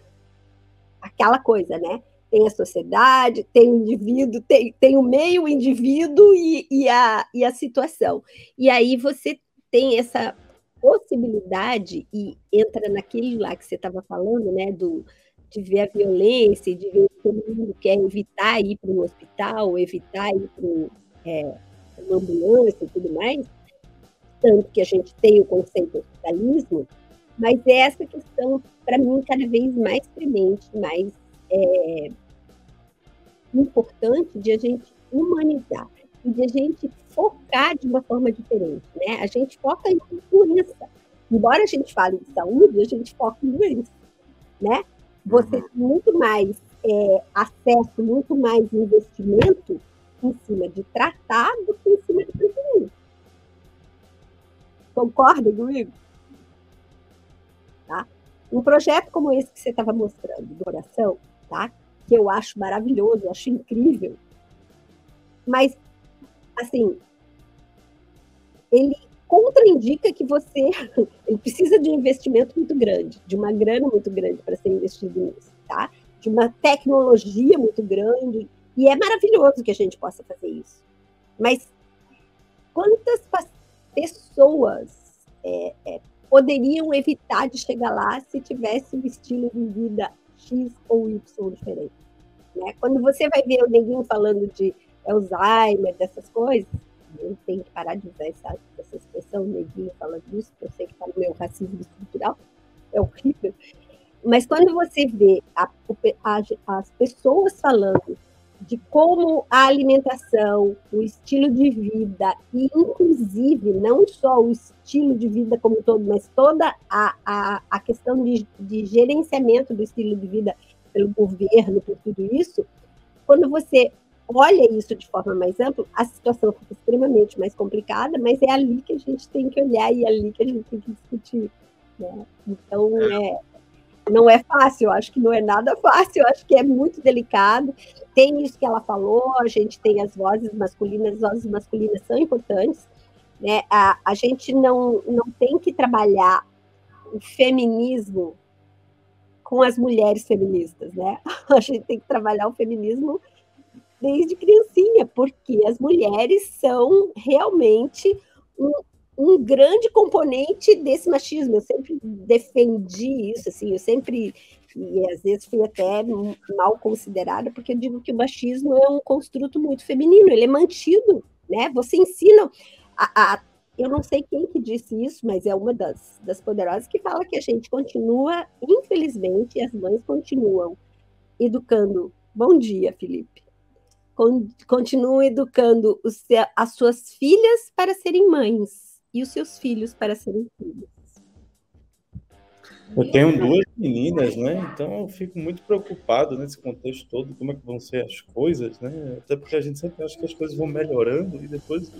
aquela coisa, né? Tem a sociedade, tem o indivíduo, tem, tem o meio indivíduo e, e, a, e a situação. E aí você tem essa possibilidade e entra naquele lá que você estava falando, né? Do, de ver a violência, de ver que todo mundo quer evitar ir para um hospital, evitar ir para é, uma ambulância e tudo mais, tanto que a gente tem o conceito de hospitalismo, mas é essa questão, para mim, cada vez mais premente, mais é, importante de a gente humanizar de a gente focar de uma forma diferente, né? A gente foca em doença. Embora a gente fale de saúde, a gente foca em doença, né? Você uhum. tem muito mais é, acesso, muito mais investimento em cima de tratar do que em cima de prevenir. Concorda comigo? Tá? Um projeto como esse que você estava mostrando, do coração, tá? que eu acho maravilhoso, eu acho incrível, mas, assim, ele contraindica que você ele precisa de um investimento muito grande, de uma grana muito grande para ser investido nisso, tá? De uma tecnologia muito grande, e é maravilhoso que a gente possa fazer isso. Mas quantas pessoas é, é, poderiam evitar de chegar lá se tivesse um estilo de vida X ou Y diferente? Né? Quando você vai ver neguinho falando de Alzheimer, dessas coisas, eu tenho que parar de usar essa, essa expressão, neguinho falando disso, porque eu sei que está no meu racismo estrutural, é horrível. Mas quando você vê a, a, as pessoas falando de como a alimentação, o estilo de vida, e inclusive não só o estilo de vida como todo, mas toda a, a, a questão de, de gerenciamento do estilo de vida pelo governo, por tudo isso, quando você olha isso de forma mais ampla, a situação fica extremamente mais complicada, mas é ali que a gente tem que olhar e é ali que a gente tem que discutir. Né? Então, é, não é fácil, acho que não é nada fácil, acho que é muito delicado. Tem isso que ela falou, a gente tem as vozes masculinas, as vozes masculinas são importantes. Né? A, a gente não, não tem que trabalhar o feminismo com as mulheres feministas, né? A gente tem que trabalhar o feminismo desde criancinha, porque as mulheres são realmente um, um grande componente desse machismo. Eu sempre defendi isso, assim, eu sempre e às vezes fui até mal considerada, porque eu digo que o machismo é um construto muito feminino, ele é mantido, né? Você ensina a, a eu não sei quem que disse isso, mas é uma das, das poderosas que fala que a gente continua, infelizmente, as mães continuam educando. Bom dia, Felipe continuam educando os, as suas filhas para serem mães e os seus filhos para serem filhos. Eu tenho duas meninas, né? Então eu fico muito preocupado nesse contexto todo, como é que vão ser as coisas, né? Até porque a gente sempre acha que as coisas vão melhorando e depois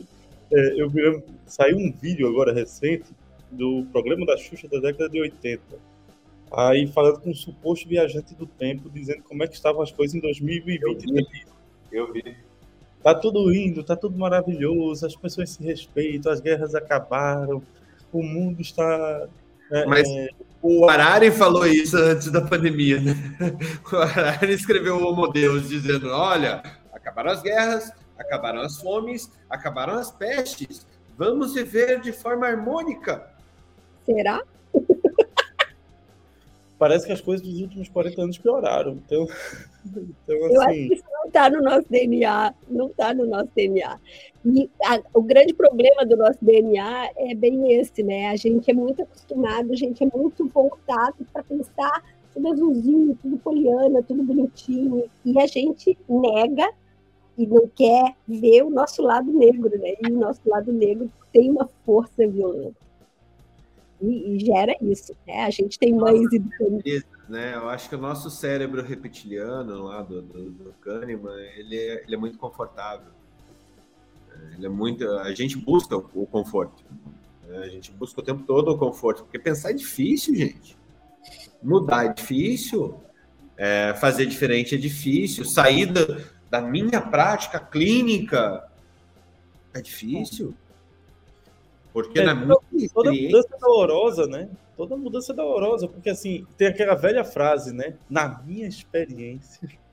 é, eu vi, saiu um vídeo agora recente do programa da Xuxa da década de 80. Aí falando com um suposto viajante do tempo, dizendo como é que estavam as coisas em 2020. Eu vi. Tá tudo indo, tá tudo maravilhoso, as pessoas se respeitam, as guerras acabaram, o mundo está. É, Mas é... o Arari falou isso antes da pandemia, né? O Arari escreveu o Homo Deus dizendo: olha, acabaram as guerras, acabaram as fomes, acabaram as pestes. Vamos viver de forma harmônica. Será? Parece que as coisas dos últimos 40 anos pioraram. Então, então assim... Eu acho assim, que isso não está no nosso DNA. Não está no nosso DNA. E a, o grande problema do nosso DNA é bem esse, né? A gente é muito acostumado, a gente é muito voltado para pensar tudo azulzinho, tudo poliana, tudo bonitinho. E a gente nega e não quer ver o nosso lado negro, né? E o nosso lado negro tem uma força violenta. E, e gera isso, né? A gente tem mães educando. Né? Eu acho que o nosso cérebro reptiliano lá do, do, do Kahneman, ele é, ele é muito confortável. Ele é muito, a gente busca o conforto. Né? A gente busca o tempo todo o conforto, porque pensar é difícil, gente. Mudar é difícil, é, fazer diferente é difícil, sair da, da minha prática clínica é difícil. Porque é, na minha toda mudança é dolorosa, né? Toda mudança é dolorosa, porque assim, tem aquela velha frase, né? Na minha experiência.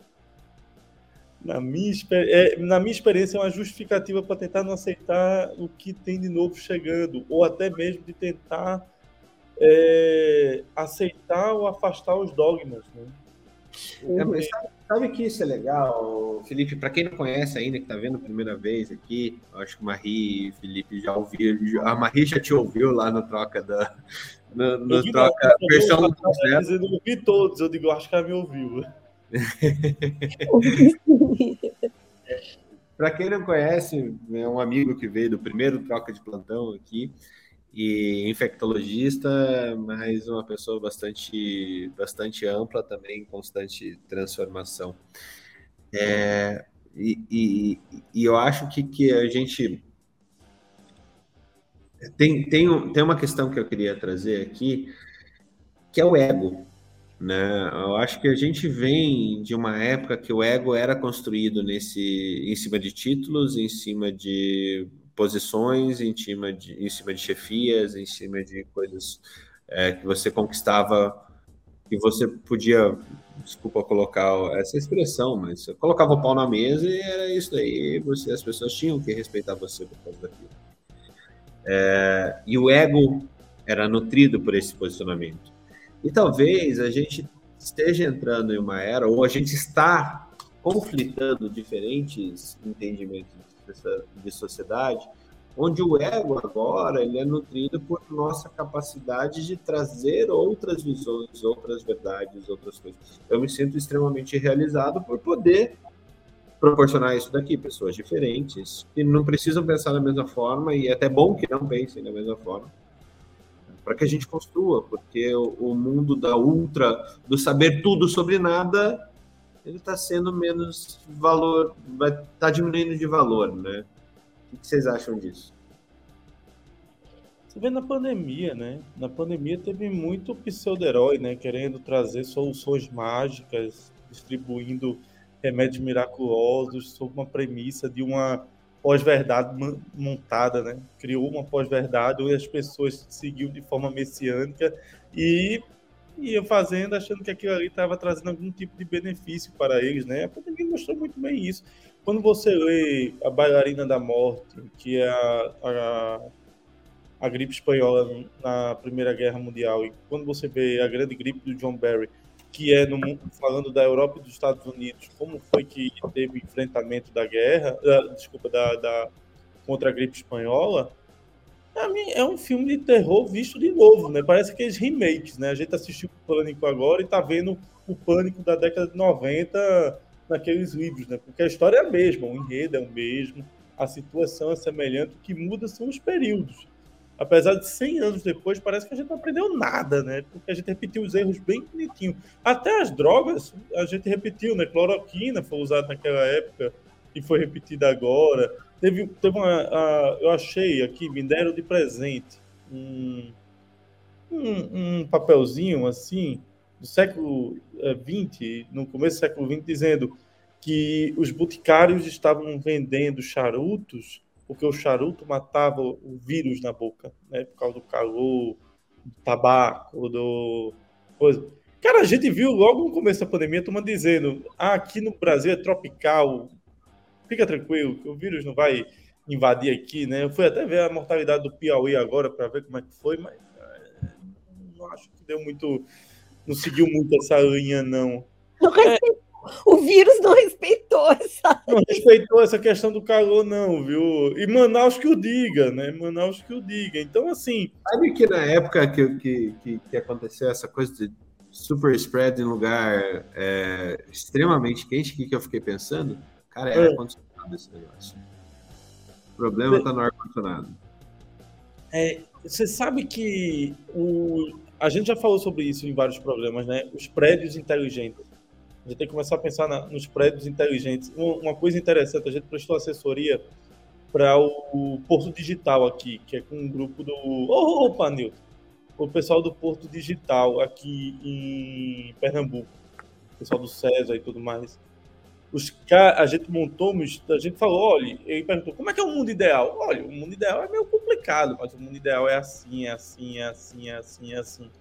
Na minha, é, na minha experiência, é uma justificativa para tentar não aceitar o que tem de novo chegando, ou até mesmo de tentar é, aceitar ou afastar os dogmas. Né? É, mas sabe, sabe, que isso é legal, Felipe? Para quem não conhece ainda, que está vendo a primeira vez aqui, acho que Marie e Felipe já ouviram. A Marie já te ouviu lá no troca da. No, no troca não, versão do dizendo, Eu ouvi todos, eu digo, acho que ela me ouviu. Para quem não conhece, é um amigo que veio do primeiro troca de plantão aqui e infectologista, mas uma pessoa bastante, bastante ampla também, em constante transformação. É, e, e, e, eu acho que, que a gente tem, tem, tem uma questão que eu queria trazer aqui, que é o ego. Né? Eu acho que a gente vem de uma época que o ego era construído nesse, em cima de títulos, em cima de posições em cima de, em cima de chefias, em cima de coisas é, que você conquistava, que você podia, desculpa colocar essa expressão, mas você colocava o pau na mesa e era isso aí, você, as pessoas tinham que respeitar você por causa daquilo. É, e o ego era nutrido por esse posicionamento. E talvez a gente esteja entrando em uma era, ou a gente está conflitando diferentes entendimentos de sociedade, onde o ego agora ele é nutrido por nossa capacidade de trazer outras visões, outras verdades, outras coisas. Eu me sinto extremamente realizado por poder proporcionar isso daqui, pessoas diferentes, que não precisam pensar da mesma forma, e é até bom que não pensem da mesma forma, para que a gente construa, porque o, o, mundo da ultra, do saber tudo sobre nada, ele está sendo menos valor, vai estar tá diminuindo de valor, né? O que vocês acham disso? Você vê na pandemia, né? Na pandemia teve muito pseudo-herói, né? Querendo trazer soluções mágicas, distribuindo remédios miraculosos sob uma premissa de uma pós-verdade montada, né? Criou uma pós-verdade onde as pessoas seguiam de forma messiânica e iam fazendo achando que aquilo ali estava trazendo algum tipo de benefício para eles, né? A pandemia mostrou muito bem isso. Quando você lê A Bailarina da Morte, que é a, a, a gripe espanhola na Primeira Guerra Mundial, e quando você vê a grande gripe do John Barry, que é no, falando da Europa e dos Estados Unidos, como foi que teve enfrentamento da guerra, uh, desculpa, da, da, contra a gripe espanhola, é um filme de terror visto de novo, né? Parece aqueles remakes, né? A gente assistiu o Pânico agora e tá vendo o Pânico da década de 90 naqueles livros, né? Porque a história é a mesma, o enredo é o mesmo, a situação é semelhante, o que muda são os períodos apesar de 100 anos depois, parece que a gente não aprendeu nada, né? Porque a gente repetiu os erros bem bonitinho. Até as drogas, a gente repetiu, né? Cloroquina foi usada naquela época e foi repetida agora. Teve, teve uma. A, eu achei aqui, me deram de presente um, um, um papelzinho assim, do século XX, eh, no começo do século XX, dizendo que os boticários estavam vendendo charutos porque o charuto matava o vírus na boca, né? Por causa do calor, do tabaco, do coisa. Cara, a gente viu logo no começo da pandemia a turma dizendo: ah, aqui no Brasil é tropical, fica tranquilo, que o vírus não vai invadir aqui, né? Eu fui até ver a mortalidade do Piauí agora para ver como é que foi, mas é, não acho que deu muito, não seguiu muito essa linha, não. É, o vírus não respeitou essa. Não respeitou essa questão do calor, não, viu? E Manaus que o diga, né? Manaus que o diga. Então, assim. Sabe que na época que, que, que, que aconteceu essa coisa de super spread em lugar é, extremamente quente, o que, que eu fiquei pensando? Cara, é, é. Ar-condicionado esse negócio. O problema está no ar-condicionado. É, você sabe que o, a gente já falou sobre isso em vários programas, né? Os prédios inteligentes a gente tem que começar a pensar na, nos prédios inteligentes. Uma coisa interessante, a gente prestou assessoria para o, o, Porto Digital aqui, que é com um grupo do. Oh, opa, Nilton! O pessoal do Porto Digital aqui em Pernambuco. O pessoal do César e tudo mais. Os a gente montou, a gente falou, olha, ele perguntou, como é que é o mundo ideal? Olha, o mundo ideal é meio complicado, mas o mundo ideal é assim, é assim, é assim, é assim, é assim.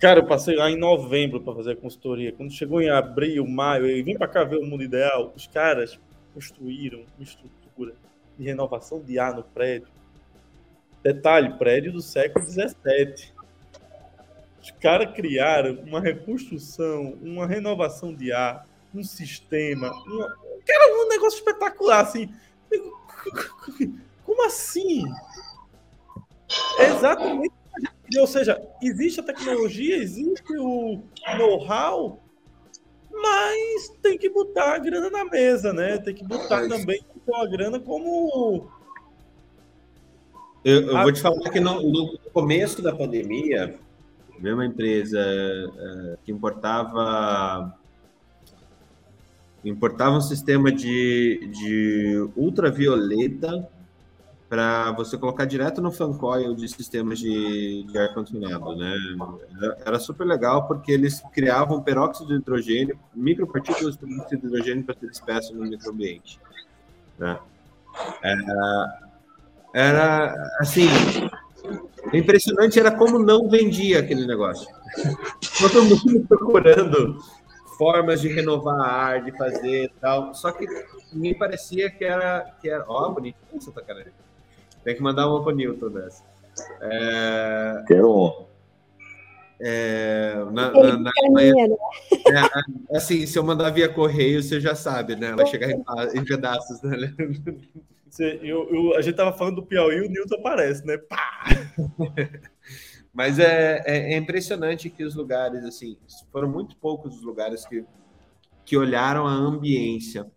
Cara, eu passei lá em novembro para fazer a consultoria. Quando chegou em abril, maio, eu vim para cá ver o mundo ideal. Os caras construíram uma estrutura de renovação de ar no prédio. Detalhe, prédio do século XVII. Os caras criaram uma reconstrução, uma renovação de ar, um sistema, uma... Cara, um negócio espetacular, assim. Como assim? É exatamente ou seja, existe a tecnologia, existe o know-how, mas tem que botar a grana na mesa, né? Tem que botar também a grana como. Eu, eu a... vou te falar que no, no, começo da pandemia, mesma empresa uh, que importava importava um sistema de, de ultravioleta para você colocar direto no fan coil de sistemas de, de ar-condicionado, né? Era super legal porque eles criavam peróxido de hidrogênio, micropartículas de hidrogênio para ser disperso no microambiente. Né? Era, era, assim, impressionante era como não vendia aquele negócio. Todo mundo procurando formas de renovar ar, de fazer tal, só que me parecia que era, que era, ó, oh, bonito essa tacarela. Tem que mandar uma para o Newton dessa. É... Quero é, na, na, na, é, assim, se eu mandar via correio, você já sabe, né? Vai chegar em, em pedaços, né? Eu, eu, a gente tava falando do Piauí, o Newton aparece, né? Pá! Mas é, é, é, impressionante que os lugares, assim, foram muito poucos os lugares que, que olharam a ambiência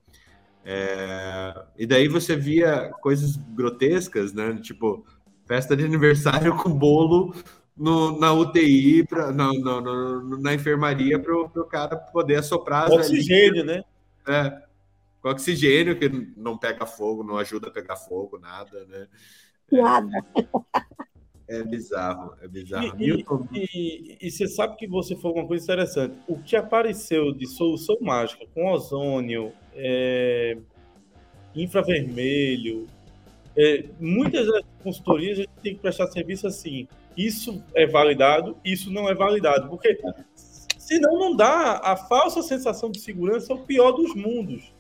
É, e daí você via coisas grotescas, né? Tipo, festa de aniversário com bolo no, na UTI, pra, na, na, na enfermaria, para o cara poder assoprar. Oxigênio, né? É, com oxigênio, que não pega fogo, não ajuda a pegar fogo, nada, né? Nada. É bizarro, é bizarro. E, e, e, e, você sabe que você falou uma coisa interessante. O que apareceu de solução mágica com ozônio, é, infravermelho, é, muitas das consultorias a gente tem que prestar serviço assim. Isso é validado, isso não é validado. Porque senão não dá a falsa sensação de segurança, é o pior dos mundos.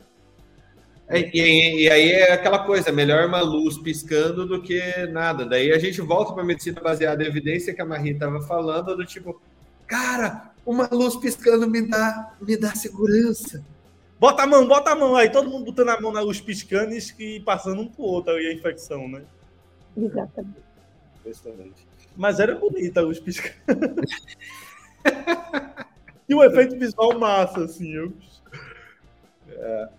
É, e, e, aí é aquela coisa, melhor uma luz piscando do que nada. Daí a gente volta para a medicina baseada em evidência que a Marie estava falando, do tipo, cara, uma luz piscando me dá, me dá segurança. Bota a mão, bota a mão. Aí todo mundo botando a mão na luz piscando e passando um pro outro aí a infecção, né? Exatamente. Exatamente. Mas era bonita a luz piscando. e o efeito visual massa, assim. Eu... É.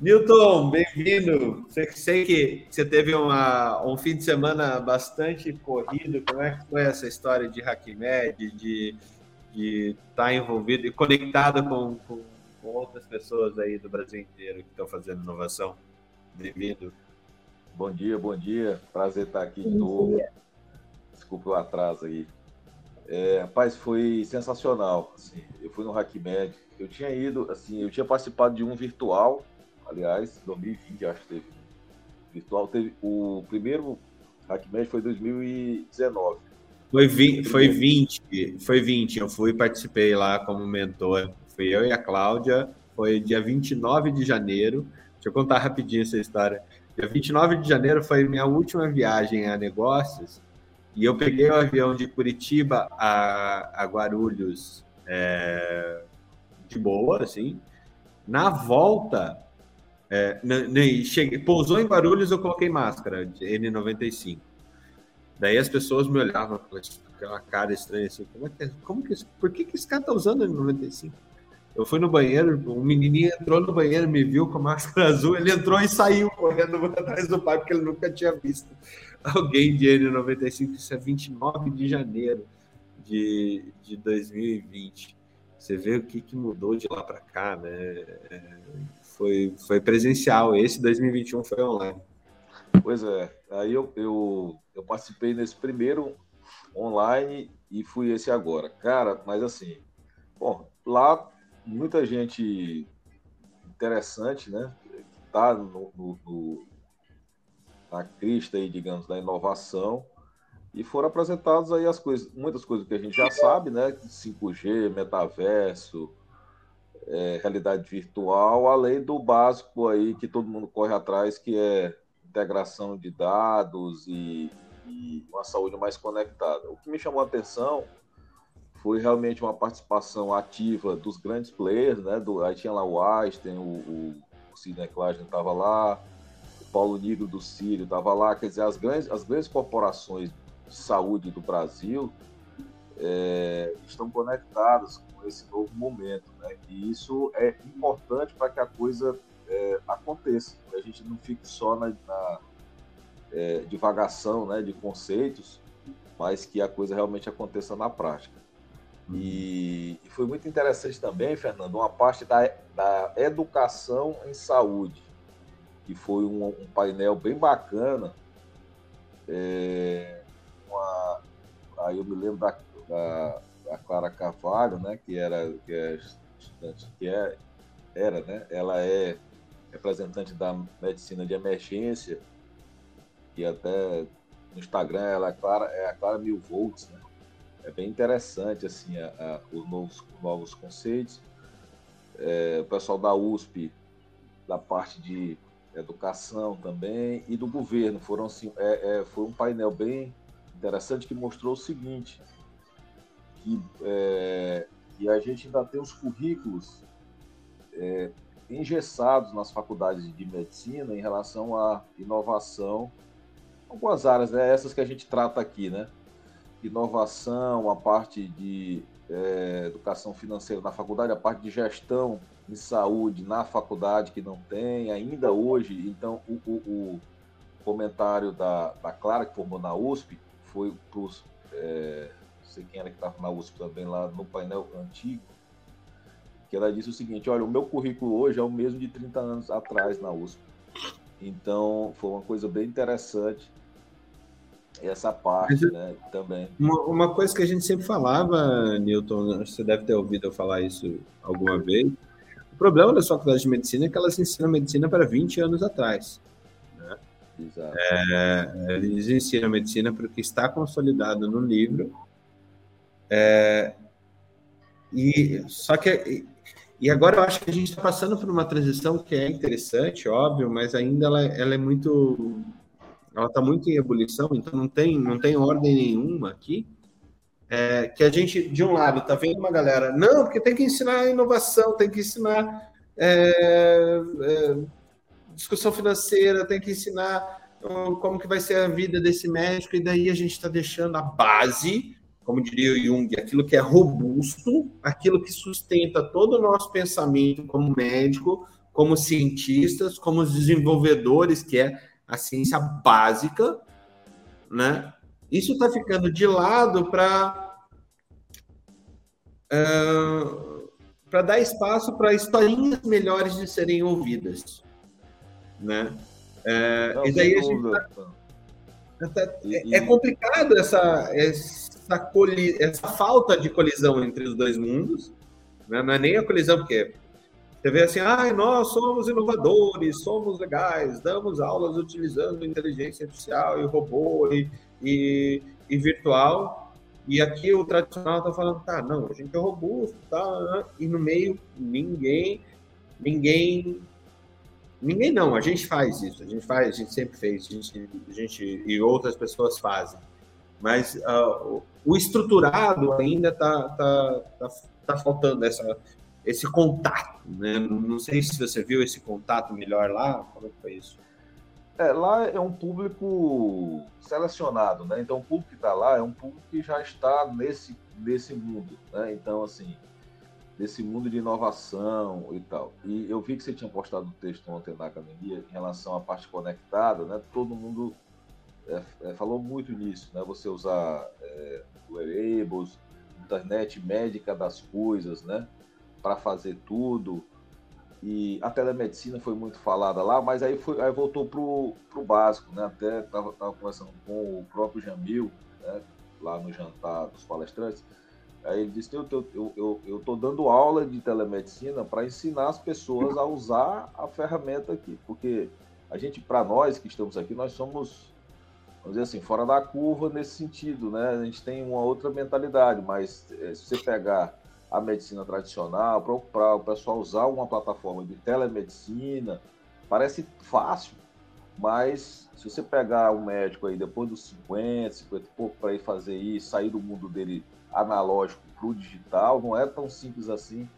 Milton, bem-vindo. Sei que você teve uma, um fim de semana bastante corrido. Como é que foi essa história de HackMed, de de estar tá envolvido e conectado com, com, com, outras pessoas aí do Brasil inteiro que estão fazendo inovação? Bem-vindo. Bom dia, bom dia. Prazer estar aqui de novo. Desculpa o atraso aí. É, rapaz, foi sensacional. Assim, eu fui no HackMed. Eu tinha ido, assim, eu tinha participado de um virtual aliás, 2020 acho que teve. Virtual teve. O primeiro HackMed foi 2019. Foi, vi, foi 20, foi 20. Eu fui participei lá como mentor. Fui eu e a Cláudia. Foi dia 29 de janeiro. Deixa eu contar rapidinho essa história. Dia 29 de janeiro foi minha última viagem a negócios. E eu peguei o avião de Curitiba a, a Guarulhos é, de boa, assim. Na volta, é, cheguei, pousou em Guarulhos, eu coloquei máscara de N95. Daí as pessoas me olhavam com aquela cara estranha assim, como é que, é, como que, por que, que esse cara tá usando N95? Eu fui no banheiro, um menininho entrou no banheiro, me viu com a máscara azul, ele entrou e saiu correndo atrás do pai, porque ele nunca tinha visto alguém de N95. Isso é 29 de janeiro de, de 2020. Você vê o que, que mudou de lá para cá, né? É, foi, foi presencial. Esse 2021 foi online. Pois é. Aí eu, eu, eu participei nesse primeiro online e fui esse agora. Cara, mas assim, bom, lá muita gente interessante, né? Tá no, no, no, na crista aí, digamos, da inovação e foram apresentados aí as coisas, muitas coisas que a gente já sabe, né? 5G, metaverso, é, realidade virtual, além do básico aí que todo mundo corre atrás, que é integração de dados e, e uma saúde mais conectada. O que me chamou a atenção foi realmente uma participação ativa dos grandes players, né? Do, aí tinha lá o Einstein, o, o, o Sidney Klagen estava lá, o Paulo Nigro do Sírio estava lá, quer dizer, as grandes, as grandes corporações de saúde do Brasil é, estão conectadas com esse novo momento. Né? E isso é importante para que a coisa é, aconteça, que a gente não fique só na, na é, divagação né, de conceitos, mas que a coisa realmente aconteça na prática. E, e foi muito interessante também, Fernando, uma parte da, da educação em saúde, que foi um, um painel bem bacana. É, uma, aí eu me lembro da, da, da Clara Carvalho, né, que era que é estudante, que é, era, né, ela é representante da medicina de emergência, e até no Instagram ela é, Clara, é a Clara Mil Volts, né? É bem interessante assim a, a, os novos, novos conceitos. É, o pessoal da USP, da parte de educação também e do governo foram assim, é, é, foi um painel bem interessante que mostrou o seguinte que, é, a gente ainda tem os currículos é, engessados nas faculdades de medicina em relação à inovação, algumas áreas, né, essas que a gente trata aqui, né? Inovação, a parte de é, educação financeira na faculdade, a parte de gestão de saúde na faculdade que não tem ainda hoje. Então, o, o, o comentário da, da Clara, que formou na USP, foi para os. É, sei quem era que estava na USP também, lá no painel antigo, que ela disse o seguinte: olha, o meu currículo hoje é o mesmo de 30 anos atrás na USP. Então, foi uma coisa bem interessante essa parte, né, também. Uma, uma, coisa que a gente sempre falava, Newton, você deve ter ouvido eu falar isso alguma vez, o problema das faculdades de medicina é que elas ensinam medicina para 20 anos atrás. Né? Exato. É, eles ensinam medicina para o que está consolidado no livro, é, e só que e agora eu acho que a gente está passando por uma transição que é interessante, óbvio, mas ainda ela, ela é muito ela está muito em ebulição, então não tem, não tem ordem nenhuma aqui. É, que a gente, de um lado, está vendo uma galera, não, porque tem que ensinar inovação, tem que ensinar é, é, discussão financeira, tem que ensinar como que vai ser a vida desse médico, e daí a gente está deixando a base, como diria o Jung, aquilo que é robusto, aquilo que sustenta todo o nosso pensamento como médico, como cientistas, como desenvolvedores, que é a ciência básica, né? Isso está ficando de lado para uh, para dar espaço para historinhas melhores de serem ouvidas, né? É, Não, e daí a gente tá, tá, é, é, complicado essa essa, coli, essa falta de colisão entre os dois mundos, né? não é nem a colisão porque você vê assim, ah, nós somos inovadores, somos legais, damos aulas utilizando inteligência artificial e robô e, e, e virtual. E aqui o tradicional está falando, tá, não, a gente é robusto, tá, e no meio ninguém, ninguém, ninguém não, a gente faz isso, a gente faz, a gente sempre fez, a gente, a gente e outras pessoas fazem. Mas uh, o estruturado ainda está tá, tá, tá faltando essa, esse contato, né? Não sei se você viu esse contato melhor lá, como foi isso? É, lá é um público selecionado, né? Então o público que está lá é um público que já está nesse, nesse mundo, né? Então, assim, desse mundo de inovação e tal. E eu vi que você tinha postado um texto ontem na academia em relação à parte conectada, né? Todo mundo é, é, falou muito nisso, né? Você usar é, wearables, internet médica das coisas, né? para fazer tudo. E a telemedicina foi muito falada lá, mas aí, foi, aí voltou para o básico, né? Até estava conversando com o próprio Jamil, né? lá no jantar dos palestrantes. Aí ele disse: Eu estou eu, eu, eu tô dando aula de telemedicina para ensinar as pessoas a usar a ferramenta aqui, porque a gente, para nós que estamos aqui, nós somos, vamos dizer assim, fora da curva nesse sentido, né? A gente tem uma outra mentalidade, mas é, se você pegar a medicina tradicional, para o pessoal usar uma plataforma de telemedicina. Parece fácil, mas se você pegar um médico aí depois dos 50, 50 e pouco para ir fazer isso, sair do mundo dele analógico para o digital, não é tão simples assim.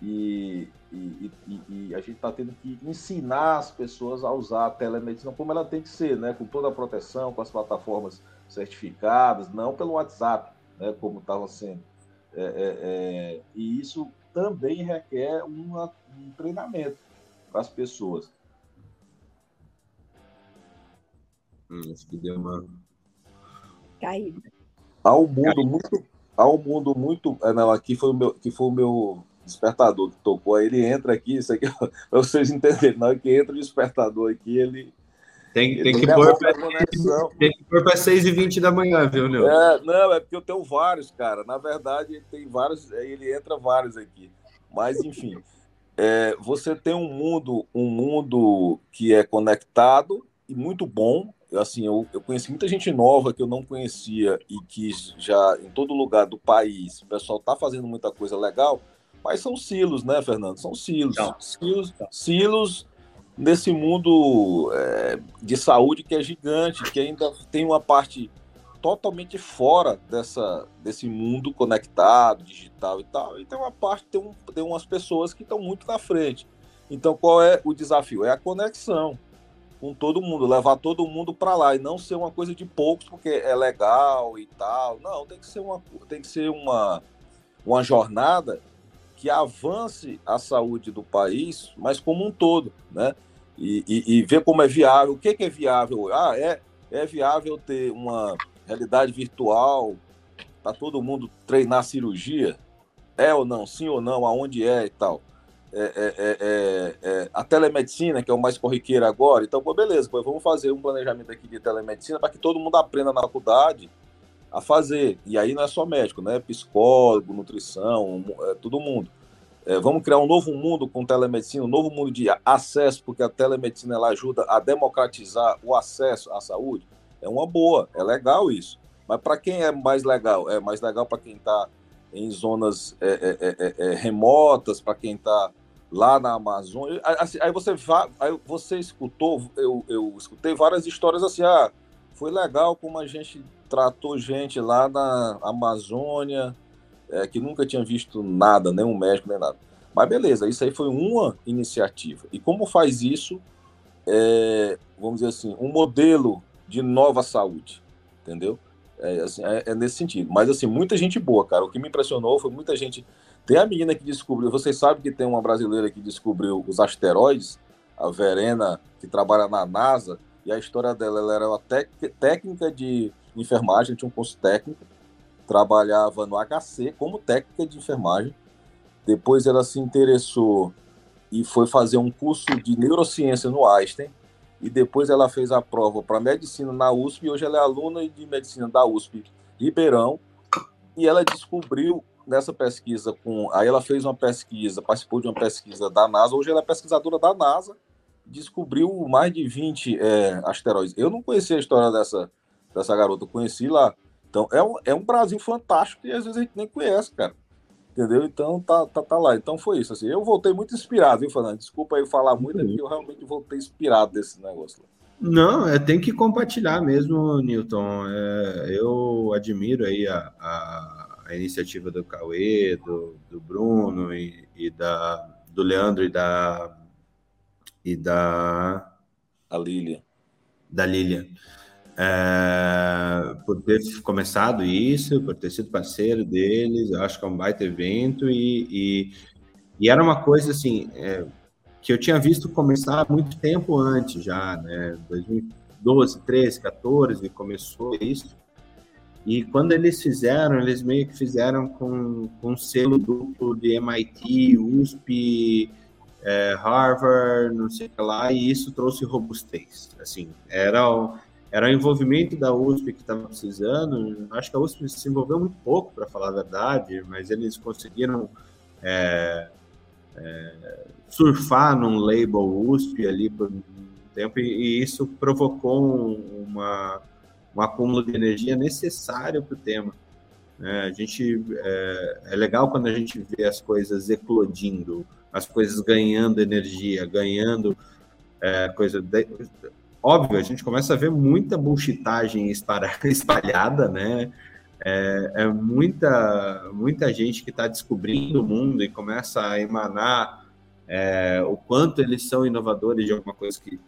E, e, e, e a gente está tendo que ensinar as pessoas a usar a telemedicina como ela tem que ser, né? com toda a proteção, com as plataformas certificadas, não pelo WhatsApp, né? como estava sendo. É, é, é, e isso também requer uma, um treinamento para as pessoas. Hum, acho que deu uma. Caída. Há um mundo muito. Há um mundo muito. É, não, aqui foi o meu, que foi o meu despertador que tocou. Aí ele entra aqui, isso aqui, para vocês entenderem, na hora que entra o despertador aqui, ele tem, tem, que pôr pra, tem que pôr para 6 e 20 da manhã, viu, Nil? É, não, é porque eu tenho vários, cara. Na verdade, tem vários, ele entra vários aqui. Mas, enfim, é, você tem um mundo, um mundo que é conectado e muito bom. Assim, eu, eu conheci muita gente nova que eu não conhecia e que já em todo lugar do país o pessoal está fazendo muita coisa legal, mas são silos, né, Fernando? São silos. Não. Silos, silos nesse mundo é, de saúde que é gigante, que ainda tem uma parte totalmente fora dessa, desse mundo conectado, digital e tal, e tem uma parte, tem, um, tem umas pessoas que estão muito na frente. Então, qual é o desafio? É a conexão com todo mundo, levar todo mundo para lá e não ser uma coisa de poucos porque é legal e tal. Não, tem que ser uma, tem que ser uma, uma jornada que avance a saúde do país, mas como um todo, né? E, e, e ver como é viável. O que, que é viável? Ah, é, é viável ter uma realidade virtual para todo mundo treinar cirurgia? É ou não? Sim ou não? Aonde é e tal? É, é, é, é, é a telemedicina, que é o mais corriqueiro agora. Então, pô, beleza, pô, vamos fazer um planejamento aqui de telemedicina para que todo mundo aprenda na faculdade a fazer. E aí não é só médico, né? Psicólogo, nutrição, é, todo mundo. É, vamos criar um novo mundo com telemedicina, um novo mundo de acesso, porque a telemedicina ela ajuda a democratizar o acesso à saúde. É uma boa, é legal isso. Mas para quem é mais legal? É mais legal para quem está em zonas é, é, é, é remotas, para quem está lá na Amazônia. Assim, aí você vai, aí você escutou, eu, eu escutei várias histórias assim, ah, foi legal como a gente tratou gente lá na Amazônia, é, que nunca tinha visto nada, nem um médico, nem nada. Mas beleza, isso aí foi uma iniciativa. E como faz isso, é, vamos dizer assim, um modelo de nova saúde, entendeu? É, assim, é, é, nesse sentido. Mas, assim, muita gente boa, cara. O que me impressionou foi muita gente. Tem a menina que descobriu, vocês sabem que tem uma brasileira que descobriu os asteroides, a Verena, que trabalha na NASA, e a história dela, ela era uma técnica de enfermagem, tinha um curso técnico, trabalhava no HC como técnica de enfermagem. Depois ela se interessou e foi fazer um curso de neurociência no Einstein. E depois ela fez a prova para medicina na USP. E hoje ela é aluna de medicina da USP Ribeirão. E ela descobriu nessa pesquisa com. Aí ela fez uma pesquisa, participou de uma pesquisa da NASA. Hoje ela é pesquisadora da NASA. Descobriu mais de 20 é, asteroides. Eu não conhecia a história dessa, dessa garota, eu conheci lá. Então, é um, é um Brasil fantástico e às vezes a gente nem conhece, cara. Entendeu? Então, tá, tá, tá lá. Então, foi isso. Assim, eu voltei muito inspirado, viu, Fernando? Desculpa aí falar muito, é porque eu realmente voltei inspirado desse negócio. Não, é, tem que compartilhar mesmo, Newton. É, eu admiro aí a, a, a, iniciativa do Cauê, do, do Bruno e, e, da, do Leandro e da. E da. A Lília. Da Lília é, por ter começado isso, por ter sido parceiro deles, eu acho que é um baita evento e, e, e era uma coisa assim é, que eu tinha visto começar muito tempo antes já, né? 2012, 13, 14 começou isso. E quando eles fizeram, eles meio que fizeram com, com um selo duplo de MIT, USP, é, Harvard, não sei o que lá, e isso trouxe robustez. Assim, era era o envolvimento da USP que estava precisando. Acho que a USP se envolveu muito pouco, para falar a verdade, mas eles conseguiram é, é, surfar num label USP ali por um tempo, e, e isso provocou uma, um acúmulo de energia necessário para o tema. É, a gente é, é, legal quando a gente vê as coisas eclodindo, as coisas ganhando energia, ganhando é, coisa. De, óbvio, a gente começa a ver muita bullshitagem espalhada, né? É, é muita, muita gente que está descobrindo o mundo e começa a emanar é, o quanto eles são inovadores de alguma coisa que,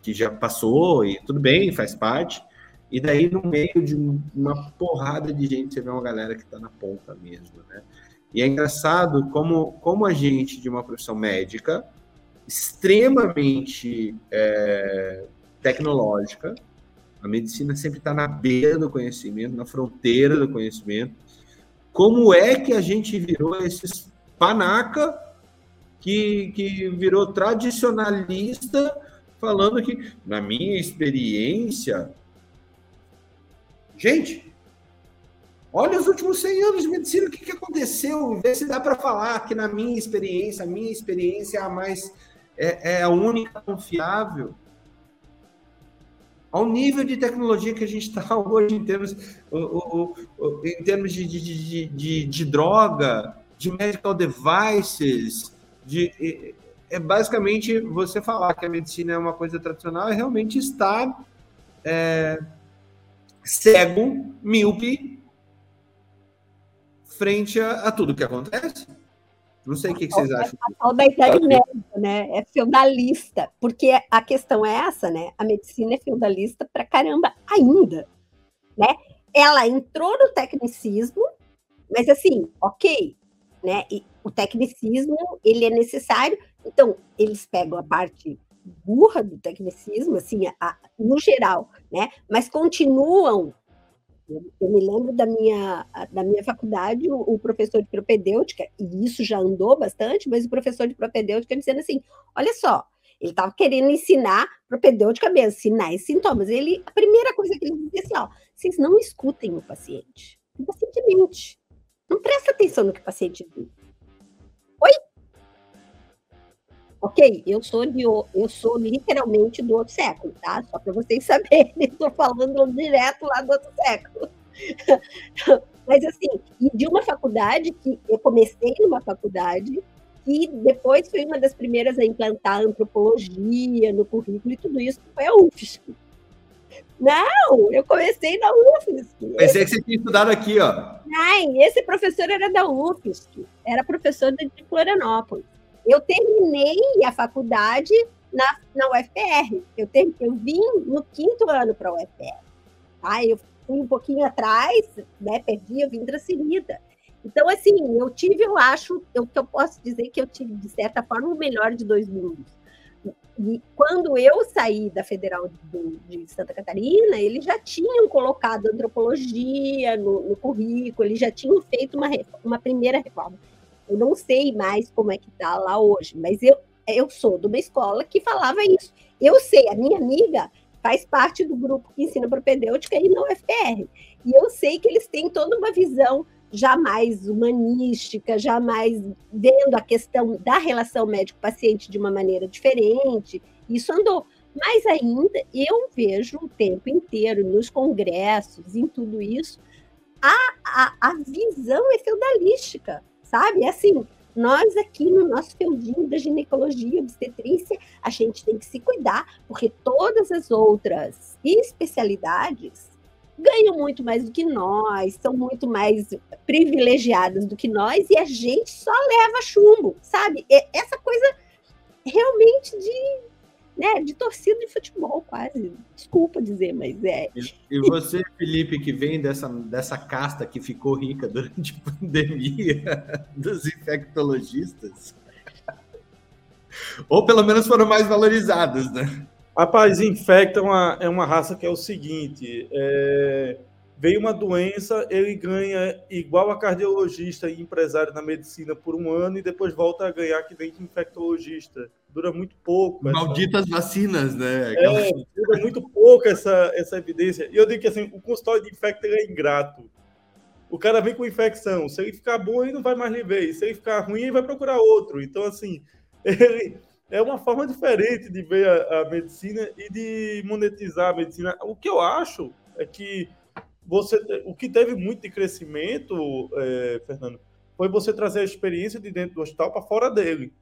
que já passou e tudo bem, faz parte. E daí, no meio de uma porrada de gente, você vê uma galera que está na ponta mesmo, né? E é engraçado como, como a gente, de uma profissão médica, extremamente é, tecnológica. A medicina sempre está na beira do conhecimento, na fronteira do conhecimento. Como é que a gente virou esses panaca que, que virou tradicionalista, falando que, na minha experiência, gente, Olha os últimos 100 anos de medicina, o que, que aconteceu? Vê se dá para falar que, na minha experiência, a minha experiência é a mais é, é a única confiável. Ao nível de tecnologia que a gente está hoje, em termos, em termos de, de, de, de, droga, de medical devices, de, é basicamente você falar que a medicina é uma coisa tradicional e realmente está é, cego, míope, frente a, a tudo que acontece. Não sei o que, que vocês acham. A da Idade Média, né? É feudalista, porque a questão é essa, né? A medicina é feudalista pra caramba ainda, né? Ela entrou no tecnicismo, Mas assim, ok, né? E o tecnicismo ele é necessário. Então eles pegam a parte burra do tecnicismo, assim, a, no geral, né? Mas continuam. Eu, me lembro da minha, da minha faculdade, o, o, professor de propedêutica, e isso já andou bastante, mas o professor de propedêutica dizendo assim: olha só, ele estava querendo ensinar propedêutica mesmo, sinais e sintomas. Ele, a primeira coisa que ele dizia assim: ó, vocês não escutem o paciente. O paciente mente. Não presta atenção no que o paciente diz. Ok, eu sou de eu sou literalmente do outro século, tá? Só para vocês saberem, estou falando direto lá do outro século. Mas assim, e de uma faculdade que eu comecei numa faculdade que depois foi uma das primeiras a implantar antropologia no currículo e tudo isso foi a UFSC. Não, eu comecei na UFSC. Pensei que você tinha estudado aqui, ó. Não, esse professor era da UFSC, era professor de Florianópolis. Eu terminei a faculdade na, na UFR. Eu, ter, eu vim no quinto ano para a UFR. Tá? Eu fui um pouquinho atrás, né? Perdi, eu vim transferida. Então, assim, eu tive, eu acho, eu, eu posso dizer que eu tive, de certa forma, o melhor de dois mundos. E quando eu saí da Federal de, de Santa Catarina, eles já tinham colocado antropologia no, no currículo, eles já tinham feito uma, uma primeira reforma. Eu não sei mais como é que está lá hoje, mas eu, eu sou de uma escola que falava isso. Eu sei, a minha amiga faz parte do grupo que ensina propedêutica e não FPR. E eu sei que eles têm toda uma visão jamais humanística, jamais vendo a questão da relação médico-paciente de uma maneira diferente. Isso andou. Mas ainda eu vejo o tempo inteiro nos congressos, em tudo isso, a, a, a visão é feudalística sabe? É assim, nós aqui no nosso feudinho da ginecologia obstetrícia, a gente tem que se cuidar, porque todas as outras especialidades ganham muito mais do que nós, são muito mais privilegiadas do que nós, e a gente só leva chumbo, sabe? Essa coisa realmente de né, de torcida de futebol, quase. Desculpa dizer, mas é. E você, Felipe, que vem dessa, dessa casta que ficou rica durante a pandemia dos infectologistas? Ou pelo menos foram mais valorizados, né? Rapaz, infecta é uma, é uma raça que é o seguinte: é, veio uma doença, ele ganha igual a cardiologista e empresário na medicina por um ano e depois volta a ganhar que nem infectologista dura muito pouco. Malditas essa... vacinas, né? É, dura muito pouco essa, essa evidência. E eu digo que assim, o consultório de infecto é ingrato. O cara vem com infecção. Se ele ficar bom, ele não vai mais lhe ver. se ele ficar ruim, ele vai procurar outro. Então, assim, ele é uma forma diferente de ver a, a medicina e de monetizar a medicina. O que eu acho é que você, o que teve muito de crescimento, é, Fernando, foi você trazer a experiência de dentro do hospital para fora dele.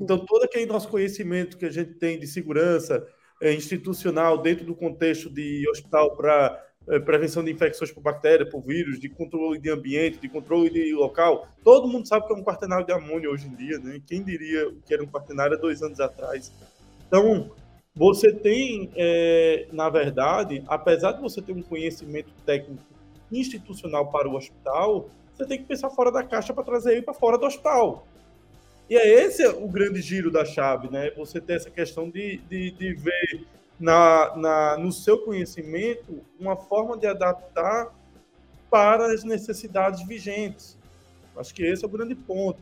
Então, todo aquele nosso conhecimento que a gente tem de segurança é, institucional dentro do contexto de hospital para é, prevenção de infecções por bactéria, por vírus, de controle de ambiente, de controle de local, todo mundo sabe que é um quaternário de amônia hoje em dia, né? Quem diria que era um quaternário há dois anos atrás? Então, você tem, é, na verdade, apesar de você ter um conhecimento técnico institucional para o hospital, você tem que pensar fora da caixa para trazer ele para fora do hospital. E é esse o grande giro da chave, né? Você ter essa questão de, de, de ver na, na, no seu conhecimento uma forma de adaptar para as necessidades vigentes. Acho que esse é o grande ponto.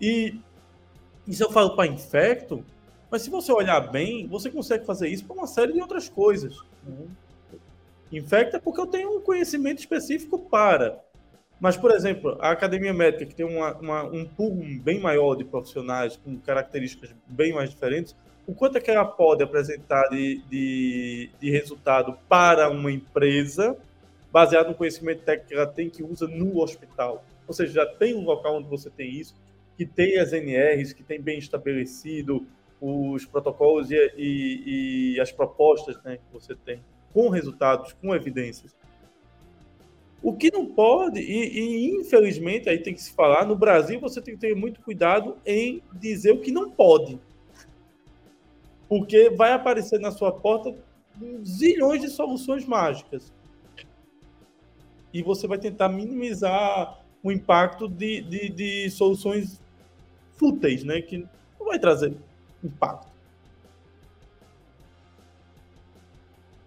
E isso eu falo para infecto, mas se você olhar bem, você consegue fazer isso para uma série de outras coisas. Né? Infecta porque eu tenho um conhecimento específico para. Mas, por exemplo, a academia médica, que tem uma, uma, um pool bem maior de profissionais com características bem mais diferentes, o quanto é que ela pode apresentar de, de, de resultado para uma empresa, baseado no conhecimento técnico que ela tem, que usa no hospital? Ou seja, já tem um local onde você tem isso, que tem as NRs, que tem bem estabelecido os protocolos e, e, e as propostas né, que você tem, com resultados, com evidências. O que não pode, e, e, infelizmente aí tem que se falar, no Brasil você tem que ter muito cuidado em dizer o que não pode. Porque vai aparecer na sua porta zilhões de soluções mágicas. e você vai tentar minimizar o impacto de, de, de soluções fúteis, né? Que não vai trazer impacto.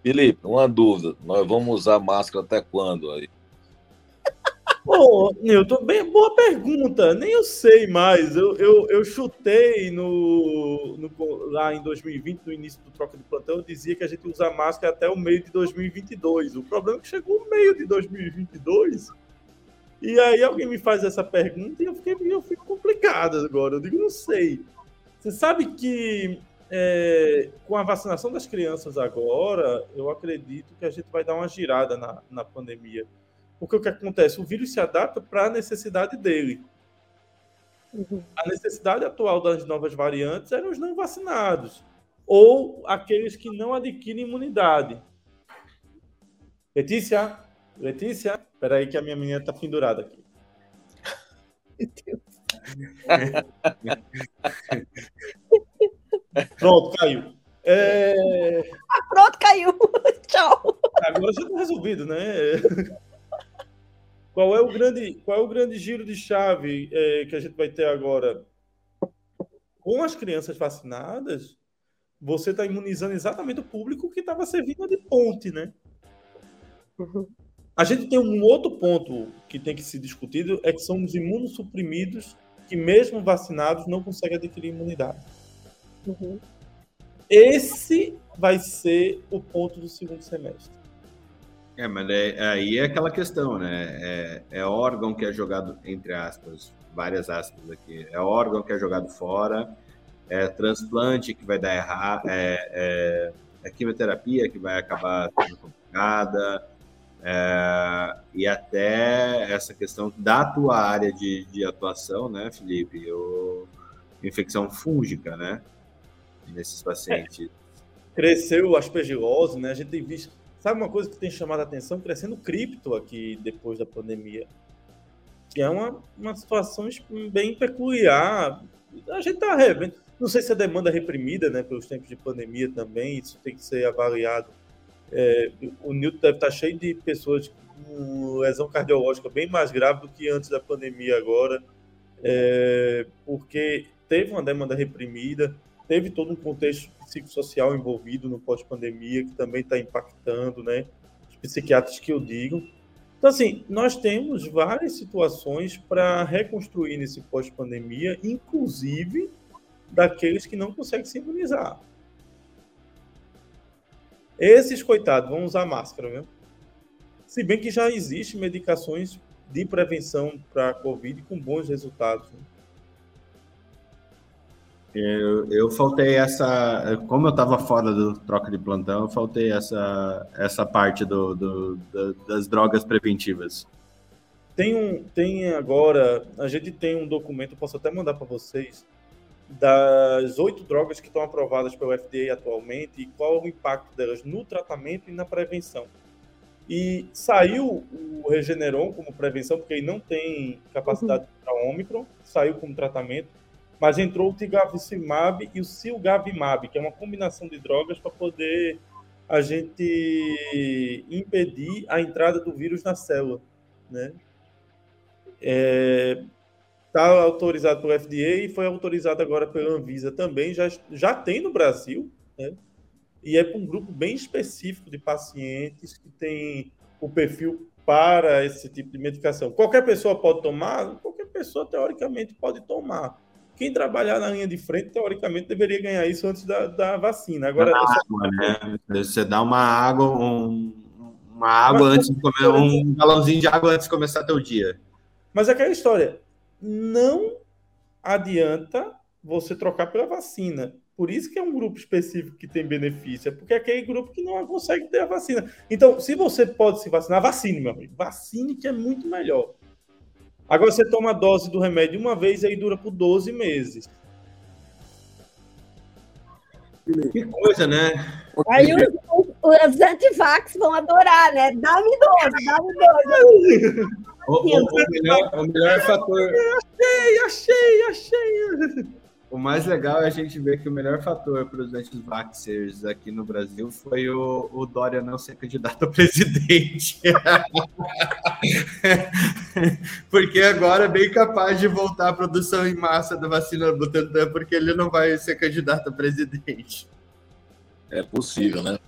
Felipe, uma dúvida. Nós vamos usar máscara até quando aí? Ô, Nilton, bem, boa pergunta. Nem eu sei mais. Eu, eu, eu chutei no, no, lá em 2020, no início do troca de plantão, eu dizia que a gente usa máscara até o meio de 2022. O problema é que chegou o meio de 2022 e aí alguém me faz essa pergunta e eu, fiquei, eu fico complicado agora. Eu digo, não sei. Você sabe que é, com a vacinação das crianças agora, eu acredito que a gente vai dar uma girada na, na pandemia. Porque o que acontece? O vírus se adapta para a necessidade dele. Uhum. A necessidade atual das novas variantes eram os não vacinados ou aqueles que não adquirem imunidade. Letícia, Letícia, peraí que a minha menina está pendurada aqui. Meu Deus. Pronto, caiu. É... Ah, pronto, caiu. Tchau. Agora já está resolvido, né? Qual é o grande, qual é o grande giro de chave é, que a gente vai ter agora? Com as crianças vacinadas, você está imunizando exatamente o público que estava servindo de ponte, né? Uhum. A gente tem um outro ponto que tem que ser discutido, é que são os imunossuprimidos que, mesmo vacinados, não conseguem adquirir imunidade. Uhum. Esse vai ser o ponto do segundo semestre. É, mas é, aí é aquela questão, né? É, é, órgão que é jogado, entre aspas, várias aspas aqui, é órgão que é jogado fora, é transplante que vai dar errado, é, é, é quimioterapia que vai acabar sendo complicada, é, e até essa questão da tua área de, de atuação, né, Felipe? O, infecção fúngica, né? Nesses pacientes. Cresceu o aspergilose, né? A gente tem visto Sabe uma coisa que tem chamado a atenção? Crescendo cripto aqui depois da pandemia. Que é uma, uma situação bem peculiar. A gente está revendo. Não sei se a demanda é reprimida, né, pelos tempos de pandemia também, isso tem que ser avaliado. É, o Newton deve estar tá cheio de pessoas com lesão cardiológica bem mais grave do que antes da pandemia agora, é, porque teve uma demanda reprimida, teve todo um contexto psicossocial envolvido no pós-pandemia, que também está impactando, né? Os psiquiatras que eu digo. Então, assim, nós temos várias situações para reconstruir nesse pós-pandemia, inclusive daqueles que não conseguem se imunizar. Esses, coitados, vão usar máscara, viu? Se bem que já existem medicações de prevenção para a Covid com bons resultados. Né? Eu, eu faltei essa. Como eu estava fora do troca de plantão, eu faltei essa, essa parte do, do, do das drogas preventivas. Tem, um, tem agora. A gente tem um documento, posso até mandar para vocês, das oito drogas que estão aprovadas pelo FDA atualmente e qual é o impacto delas no tratamento e na prevenção. E saiu o Regeneron como prevenção, porque ele não tem capacidade uhum. para Ômicron, saiu como tratamento mas entrou o Tigavimab e o Silgavimab, que é uma combinação de drogas para poder a gente impedir a entrada do vírus na célula, né? É, tá autorizado pelo FDA e foi autorizado agora pela Anvisa também, já, já tem no Brasil, né? E é para um grupo bem específico de pacientes que tem o perfil para esse tipo de medicação. Qualquer pessoa pode tomar? Qualquer pessoa, teoricamente, pode tomar quem trabalhar na linha de frente, teoricamente, deveria ganhar isso antes da, da vacina. Agora, só... água, né? Você dá uma água, um, uma água Mas, antes de comer, um balãozinho de água antes de começar teu dia. Mas é aquela história, não adianta você trocar pela vacina. Por isso que é um grupo específico que tem benefício, é porque é aquele grupo que não consegue ter a vacina. Então, se você pode se vacinar, vacine, meu amigo. Vacine que é muito melhor. Agora você toma a dose do remédio uma vez e aí dura por 12 meses. Que coisa, né? Aí os, os antivax vão adorar, né? Dá-me dose, dá-me dose. O, o, o, melhor, o melhor fator. Achei, achei, achei. o mais legal é a gente ver que o melhor fator para os anti-vaxxers aqui no Brasil foi o, o, Dória não ser candidato a presidente. porque agora é bem capaz de voltar a produção em massa da vacina do Butantan, porque ele não vai ser candidato a presidente. É possível, né?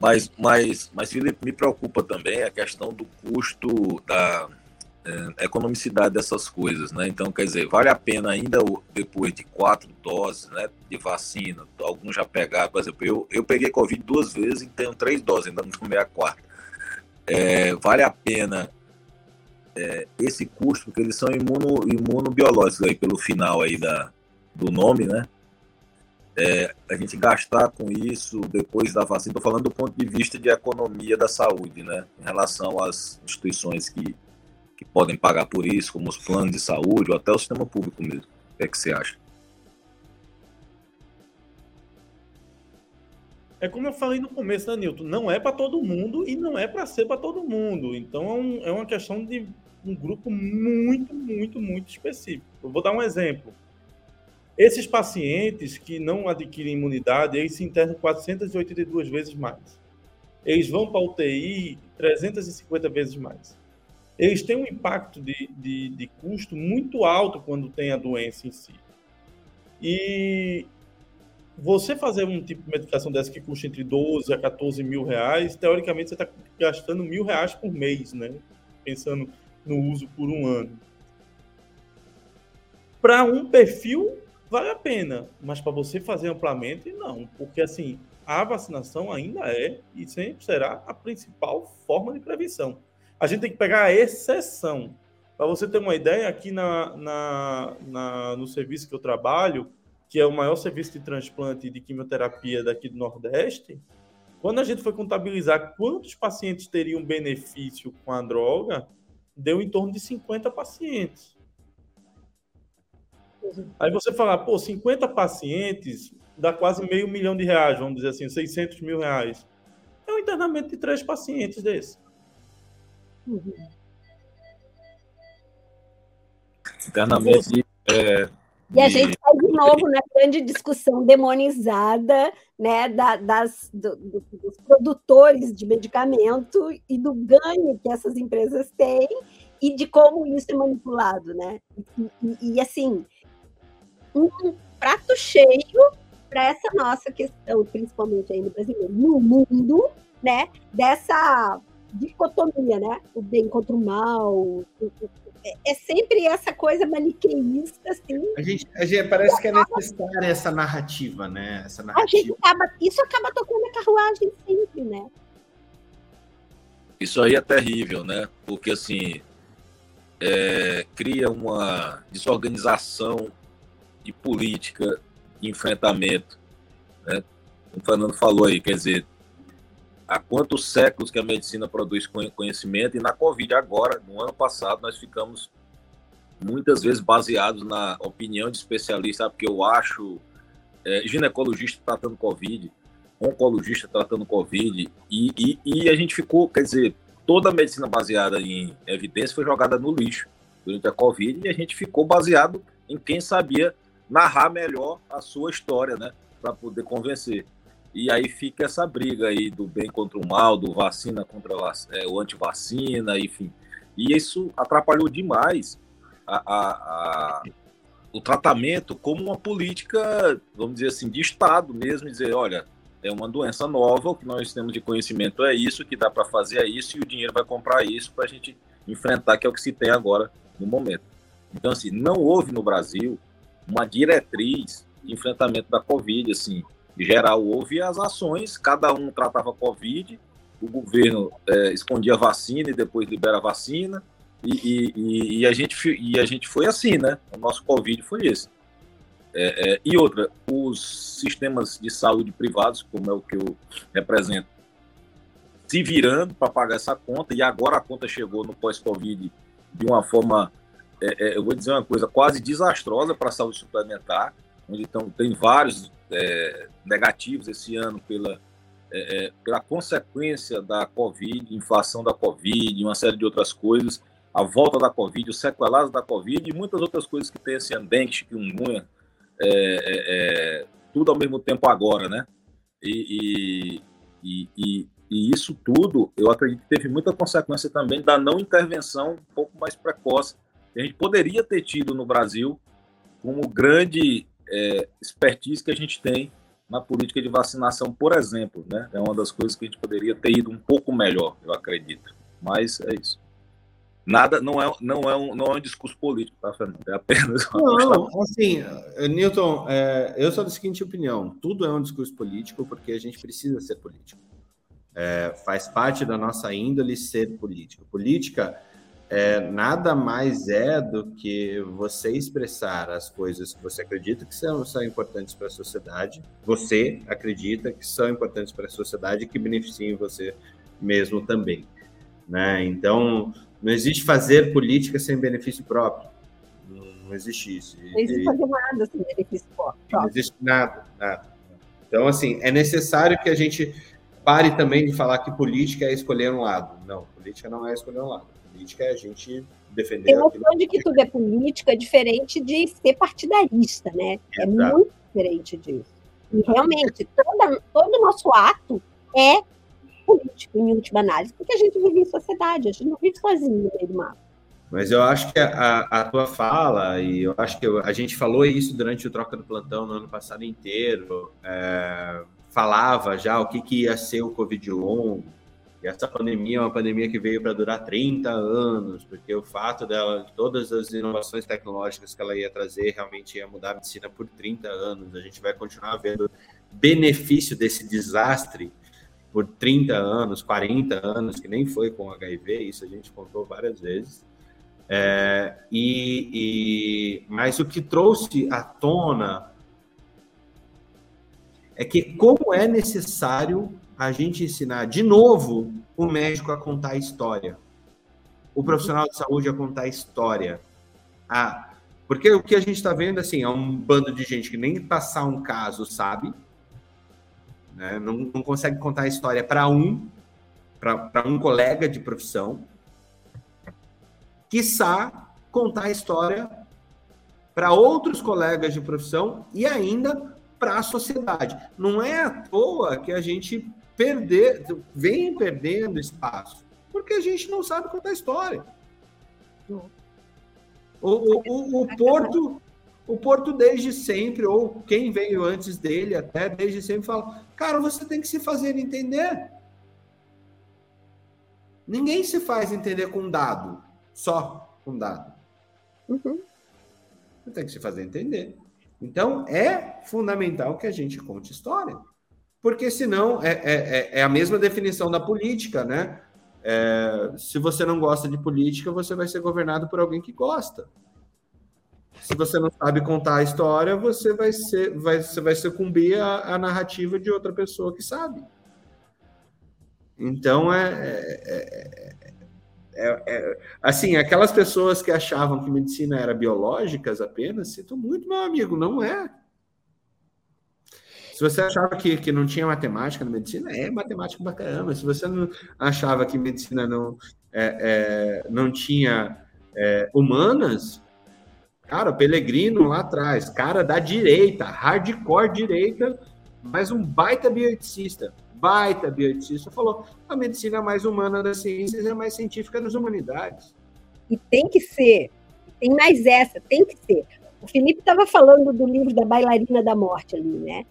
Mas, mas, mas Felipe, me preocupa também a questão do custo da é, economicidade dessas coisas, né? Então, quer dizer, vale a pena ainda depois de quatro doses, né, de vacina, alguns já pegaram, por exemplo, eu, eu peguei Covid duas vezes e tenho três doses, ainda não tomei a quarta. É, vale a pena é, esse custo, porque eles são imuno, imunobiológicos aí pelo final aí da, do nome, né? É, a gente gastar com isso depois da vacina, estou falando do ponto de vista de economia da saúde, né? Em relação às instituições que que podem pagar por isso, como os planos de saúde ou até o sistema público mesmo. O que é que você acha? É como eu falei no começo, né, Nilton? Não é para todo mundo e não é para ser para todo mundo. Então é, um, é, uma questão de um grupo muito, muito, muito específico. Eu vou dar um exemplo. Esses pacientes que não adquirem imunidade, eles se internam 482 vezes mais. Eles vão para a UTI 350 vezes mais eles têm um impacto de, de, de custo muito alto quando tem a doença em si. E você fazer um tipo de medicação dessa que custa entre 12 a 14 mil reais, teoricamente você está gastando mil reais por mês, né? Pensando no uso por um ano. Para um perfil, vale a pena, mas para você fazer amplamente, não, porque assim, a vacinação ainda é e sempre será a principal forma de prevenção a gente tem que pegar a exceção. Para você ter uma ideia, aqui na, na, na, no serviço que eu trabalho, que é o maior serviço de transplante de quimioterapia daqui do Nordeste, quando a gente foi contabilizar quantos pacientes teriam benefício com a droga, deu em torno de 50 pacientes. Aí você fala, pô, 50 pacientes dá quase meio milhão de reais, vamos dizer assim, 600 mil reais. É um internamento de três pacientes desse. Uhum. Internamente. É, e a gente está de novo na grande discussão demonizada né, da, das, do, do, dos produtores de medicamento e do ganho que essas empresas têm e de como isso é manipulado, né? E, e, e assim, um prato cheio para essa nossa questão, principalmente aí no Brasil, no mundo, né? Dessa dicotomia, né? O bem contra o mal. É sempre essa coisa maniqueísta, assim. A gente, a gente parece que é necessária essa narrativa, né? Essa narrativa. Acaba, isso acaba tocando a carruagem sempre, né? Isso aí é terrível, né? Porque assim é, cria uma desorganização de política de enfrentamento. Né? O Fernando falou aí, quer dizer, há quantos séculos que a medicina produz conhecimento e na Covid agora, no ano passado, nós ficamos muitas vezes baseados na opinião de especialistas, porque eu acho é, ginecologista tratando Covid, oncologista tratando Covid, e, e, e, a gente ficou, quer dizer, toda a medicina baseada em evidência foi jogada no lixo durante a Covid e a gente ficou baseado em quem sabia narrar melhor a sua história, né, para poder convencer. E aí fica essa briga aí do bem contra o mal, do vacina contra é, o antivacina, enfim. E isso atrapalhou demais a, a, a, o tratamento como uma política, vamos dizer assim, de Estado mesmo, dizer, olha, é uma doença nova, o que nós temos de conhecimento é isso, que dá para fazer é isso, e o dinheiro vai comprar isso para a gente enfrentar, que é o que se tem agora no momento. Então, assim, não houve no Brasil uma diretriz de enfrentamento da Covid, assim, geral houve as ações, cada um tratava Covid, o governo é, escondia a vacina e depois libera a vacina, e, e, e, a gente, e a gente foi assim, né? O nosso Covid foi esse. É, é, e outra, os sistemas de saúde privados, como é o que eu represento, se virando para pagar essa conta, e agora a conta chegou no pós-Covid de uma forma, é, é, eu vou dizer uma coisa, quase desastrosa para a saúde suplementar, onde então, tem vários é, negativos esse ano pela, é, é, pela consequência da Covid, inflação da Covid, uma série de outras coisas, a volta da Covid, os sequelados da Covid e muitas outras coisas que tem esse ano, dengue, chikungunya, é, é, tudo ao mesmo tempo agora, né? E, e, e, e, isso tudo, eu acredito que teve muita consequência também da não intervenção um pouco mais precoce. Que a gente poderia ter tido no Brasil como grande é, expertise que a gente tem na política de vacinação, por exemplo, né? É uma das coisas que a gente poderia ter ido um pouco melhor, eu acredito. Mas é isso. Nada, não é, não é, um, não é um discurso político, tá, Fernando? É apenas uma Não, assim, Newton, é, eu sou da seguinte opinião: tudo é um discurso político porque a gente precisa ser político. É, faz parte da nossa índole ser político. Política é, nada mais é do que você expressar as coisas que você acredita que são, são importantes para a sociedade, você acredita que são importantes para a sociedade e que beneficiam você mesmo também. Né? Então, não existe fazer política sem benefício próprio. Não, existe isso. Não existe fazer nada sem benefício próprio. Não existe nada, nada. Então, assim, é necessário que a gente pare também de falar que política é escolher um lado. Não, política não é escolher um lado política é a gente defender. Tem noção de que tudo é política, diferente de ser partidarista, né? É Exato. muito diferente disso. E realmente, toda, todo o nosso ato é político, em última análise, porque a gente vive em sociedade, a gente não vive sozinho no meio do mapa. Mas eu acho que a, a, tua fala, e eu acho que eu, a gente falou isso durante o Troca do Plantão no ano passado inteiro, é, falava já o que, que ia ser o Covid longo, e essa pandemia é uma pandemia que veio para durar 30 anos, porque o fato dela, todas as inovações tecnológicas que ela ia trazer, realmente ia mudar a medicina por 30 anos. A gente vai continuar vendo benefício desse desastre por 30 anos, 40 anos, que nem foi com HIV, isso a gente contou várias vezes. É, e, e, mas o que trouxe à tona é que como é necessário a gente ensinar de novo o médico a contar a história, o profissional de saúde a contar a história. Ah, porque o que a gente está vendo assim é um bando de gente que nem passar um caso sabe, né? não, não consegue contar a história para um, para um colega de profissão, quiçá contar a história para outros colegas de profissão e ainda para a sociedade. Não é à toa que a gente perder, vem perdendo espaço, porque a gente não sabe contar história. O, o, o, o, Porto, o Porto desde sempre, ou quem veio antes dele até, desde sempre fala, cara, você tem que se fazer entender. Ninguém se faz entender com dado, só com dado. Uhum. Você tem que se fazer entender. Então, é fundamental que a gente conte história porque senão é, é, é, é a mesma definição da política, né? É, se você não gosta de política, você vai ser governado por alguém que gosta. Se você não sabe contar a história, você vai ser, vai, você vai sucumbir à, narrativa de outra pessoa que sabe. Então é, é, é, é, assim, aquelas pessoas que achavam que medicina era biológicas apenas, sinto muito, meu amigo, não é. Se você achava que, que não tinha matemática na medicina, é matemática caramba. Se você não achava que medicina não, é, é, não tinha é, humanas, cara, Pelegrino lá atrás, cara da direita, hardcore direita, mas um baita bioeticista, baita bioeticista, falou a medicina é mais humana das ciências é mais científica das humanidades. E tem que ser, tem mais essa, tem que ser. O Felipe estava falando do livro da bailarina da morte ali, né?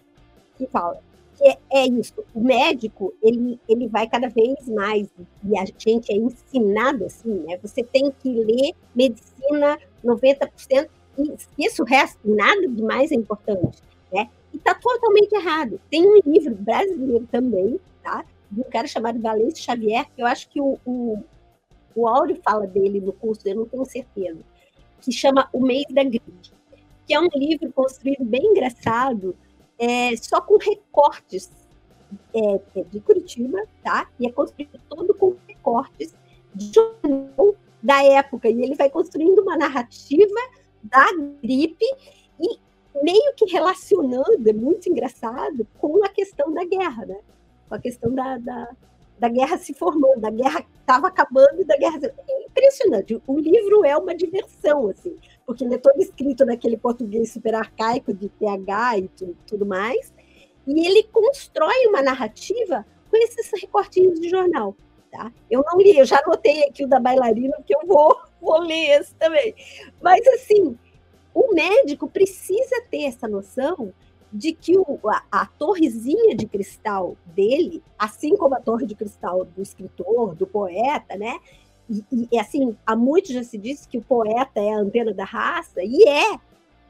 Que fala que é, é, isso, o médico, ele, ele vai cada vez mais, e a gente é ensinado assim, né? Você tem que ler medicina 90%, e isso resta, nada de mais é importante, né? E está totalmente errado. Tem um livro brasileiro também, tá? De um cara chamado Valêncio Xavier, que eu acho que o, o, o Áureo fala dele no curso, eu não tenho certeza, que chama O Mês da Gripe, que é um livro construído bem engraçado, é, só com recortes é, é, de Curitiba, tá? E é construído todo com recortes de jornal da época. E ele vai construindo uma narrativa da gripe e meio que relacionando, é muito engraçado, com a questão da guerra, né? Com a questão da, da da guerra se formando, da guerra estava acabando da guerra. É impressionante. O livro é uma diversão, assim, porque ele é todo escrito naquele português super arcaico de TH e tudo, tudo mais, e ele constrói uma narrativa com esses recortinhos de jornal. Tá? Eu não li, eu já anotei aqui o da bailarina, porque eu vou, vou ler esse também. Mas, assim, o médico precisa ter essa noção de que o, a, a, torrezinha de cristal dele, assim como a torre de cristal do escritor, do poeta, né? E, e assim, há muito já se disse que o poeta é a antena da raça, e é,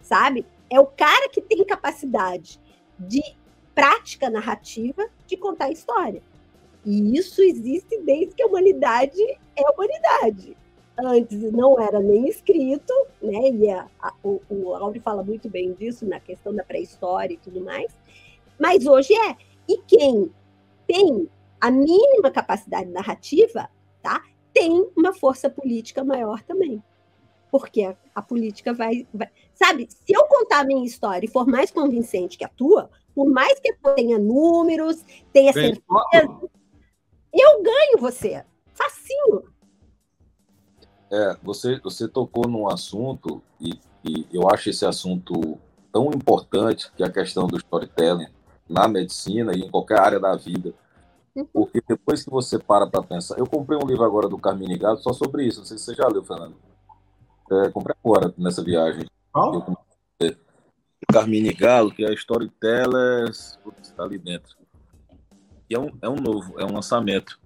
sabe? É o cara que tem capacidade de prática narrativa de contar história. E isso existe desde que a humanidade é humanidade antes não era nem escrito, né? E a, a, o, o Auri fala muito bem disso na questão da pré-história e tudo mais, mas hoje é. E quem tem a mínima capacidade narrativa, tá? Tem uma força política maior também. Porque a, a política vai, vai, Sabe, se eu contar a minha história e for mais convincente que a tua, por mais que eu tenha números, tenha certeza, eu ganho você. Facinho. É, você, você tocou num assunto, e, e eu acho esse assunto tão importante, que é a questão do storytelling na medicina e em qualquer área da vida. Porque depois que você para para pensar. Eu comprei um livro agora do Carmine Gado só sobre isso. Não sei se você já leu, Fernando. É, comprei agora nessa viagem. Qual? Carmine Galo, que é Storytellers. Putz, tá ali dentro. E é um, é um novo, é um lançamento.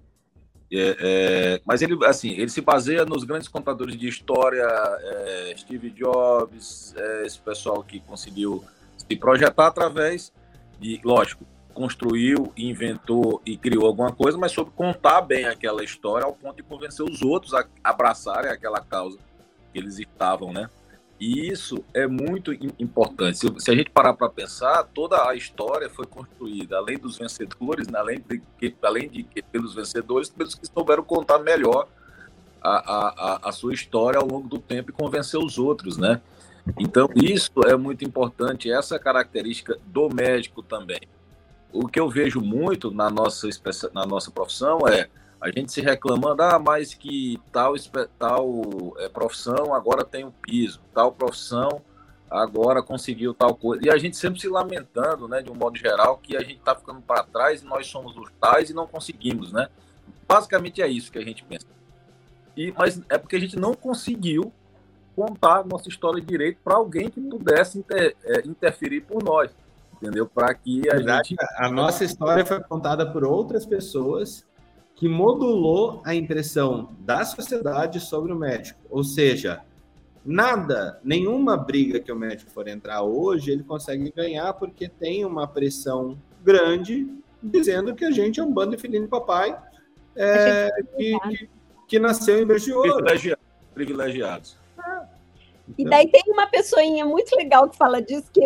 É, é, mas ele, assim, ele se baseia nos grandes contadores de história, é, Steve Jobs, é, esse pessoal que conseguiu se projetar através de, lógico, construiu, inventou e criou alguma coisa, mas soube contar bem aquela história ao ponto de convencer os outros a abraçarem aquela causa que eles estavam, né? E isso é muito importante. Se, se a gente parar para pensar, toda a história foi construída, além dos vencedores, né, além de, além de pelos vencedores, pelos que souberam contar melhor a, a, a sua história ao longo do tempo e convencer os outros, né? Então, isso é muito importante, essa característica do médico também. O que eu vejo muito na nossa, na nossa profissão é a gente se reclamando, ah, mas que tal, tal é, profissão agora tem um piso, tal profissão agora conseguiu tal coisa. E a gente sempre se lamentando, né, de um modo geral, que a gente está ficando para trás e nós somos os tais e não conseguimos, né? Basicamente é isso que a gente pensa. E, mas é porque a gente não conseguiu contar nossa história direito para alguém que pudesse inter, é, interferir por nós, entendeu? Para que a Exato. gente. A nossa história foi contada por outras pessoas que modulou a impressão da sociedade sobre o médico. Ou seja, nada, nenhuma briga que o médico for entrar hoje, ele consegue ganhar porque tem uma pressão grande dizendo que a gente é um bando de filhinho de papai é, que, que, que, nasceu em berço de ouro. Privilegiados. Privilegiados. E daí tem uma pessoinha muito legal que fala disso, que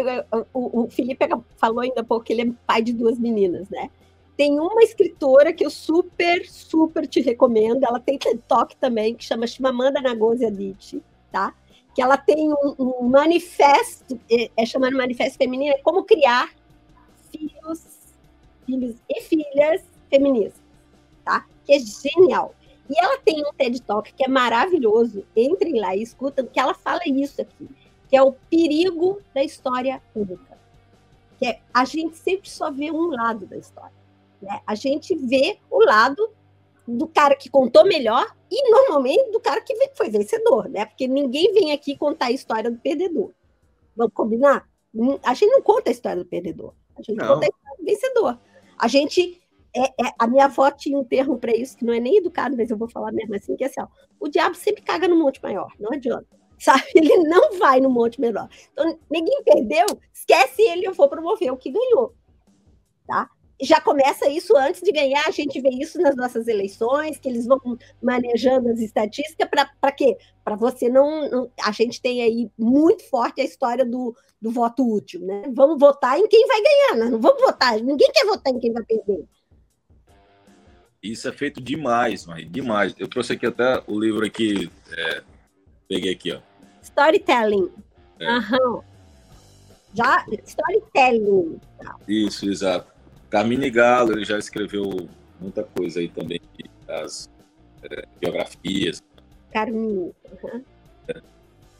o, o Felipe falou ainda há pouco que ele é pai de duas meninas, né? Tem uma escritora que eu super, super te recomendo. Ela tem TED Talk também, que chama Chimamanda Ngozi Adichie, tá? Que ela tem um, um manifesto, é, é, chamado Manifesto Feminino, é como criar filhos, filhos e filhas feministas, tá? Que é genial. E ela tem um TED Talk que é maravilhoso. Entrem lá e escutam, que ela fala isso aqui, que é o perigo da história única. Que é, a gente sempre só vê um lado da história. Né? A gente vê o lado do cara que contou melhor e normalmente do cara que foi vencedor, né? Porque ninguém vem aqui contar a história do perdedor. Vamos combinar? A gente não conta a história do perdedor. A gente não. conta a história do vencedor. A gente. É, é, a minha avó tinha um termo para isso que não é nem educado, mas eu vou falar mesmo assim, que é assim, ó, o diabo sempre caga no monte maior, não adianta. Sabe? Ele não vai no monte menor. Então, ninguém perdeu, esquece ele, eu vou promover o que ganhou. Tá? já começa isso antes de ganhar, a gente vê isso nas nossas eleições, que eles vão manejando as estatísticas para quê? Para você não, não, A gente tem aí muito forte a história do, do voto útil, né? Vamos votar em quem vai ganhar, não vamos votar, ninguém quer votar em quem vai perder. Isso é feito demais, mas demais. Eu trouxe aqui até o livro aqui, é, peguei aqui, ó. Storytelling. É. Aham. Já, storytelling. Isso, exato. Carmine Galo, ele já escreveu muita coisa aí também das é, biografias. Carminho. Uhum. É,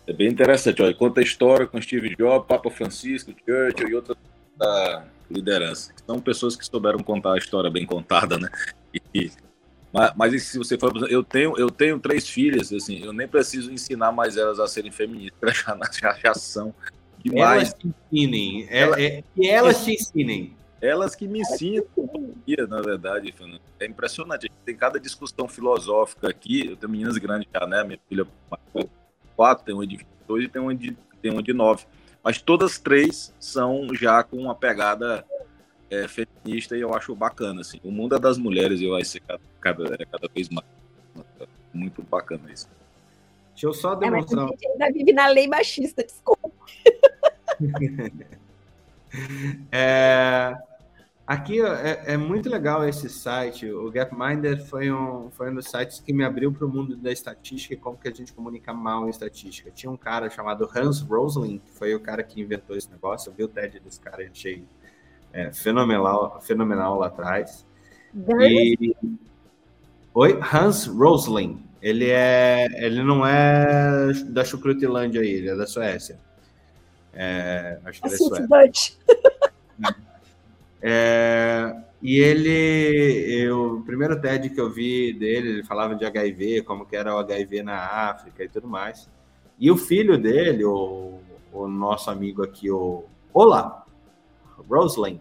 é, bem interessante. Olha, conta a história com Steve Jobs, Papa Francisco, Churchill e outras da liderança. São pessoas que souberam contar a história bem contada, né? E, mas, mas se você for, eu tenho, eu tenho três filhas, assim, eu nem preciso ensinar mais elas a serem feministas, já, já, já são demais. Elas te ensinem, é, Ela, é, que elas te ensinem. Elas que me ensinam, na verdade, Fernando. É impressionante. Tem cada discussão filosófica aqui. Eu tenho meninas grandes já, né? Minha filha, quatro, tem uma de 22 e tem uma de, tem uma de 9. Mas todas três são já com uma pegada é, feminista e eu acho bacana. Assim. O mundo é das mulheres e vai ser cada, cada, é, cada vez mais. Muito bacana isso. Deixa eu só demonstrar. É, mas a gente ainda vive na lei machista, desculpa. é, aqui é, é, muito legal esse site. O Gapminder foi um, foi um dos sites que me abriu para o mundo da estatística e como que a gente comunica mal em estatística. Tinha um cara chamado Hans Rosling, que foi o cara que inventou esse negócio. Eu vi o TED desse cara, achei é, fenomenal, fenomenal lá atrás. E... Oi, Hans Rosling. Ele é, ele não é da Chucrutilândia aí, ele é da Suécia. É, acho que é É, e ele, eu, o primeiro TED que eu vi dele, ele falava de HIV, como que era o HIV na África e tudo mais. E o filho dele, o, o nosso amigo aqui, o Olá, Roslin,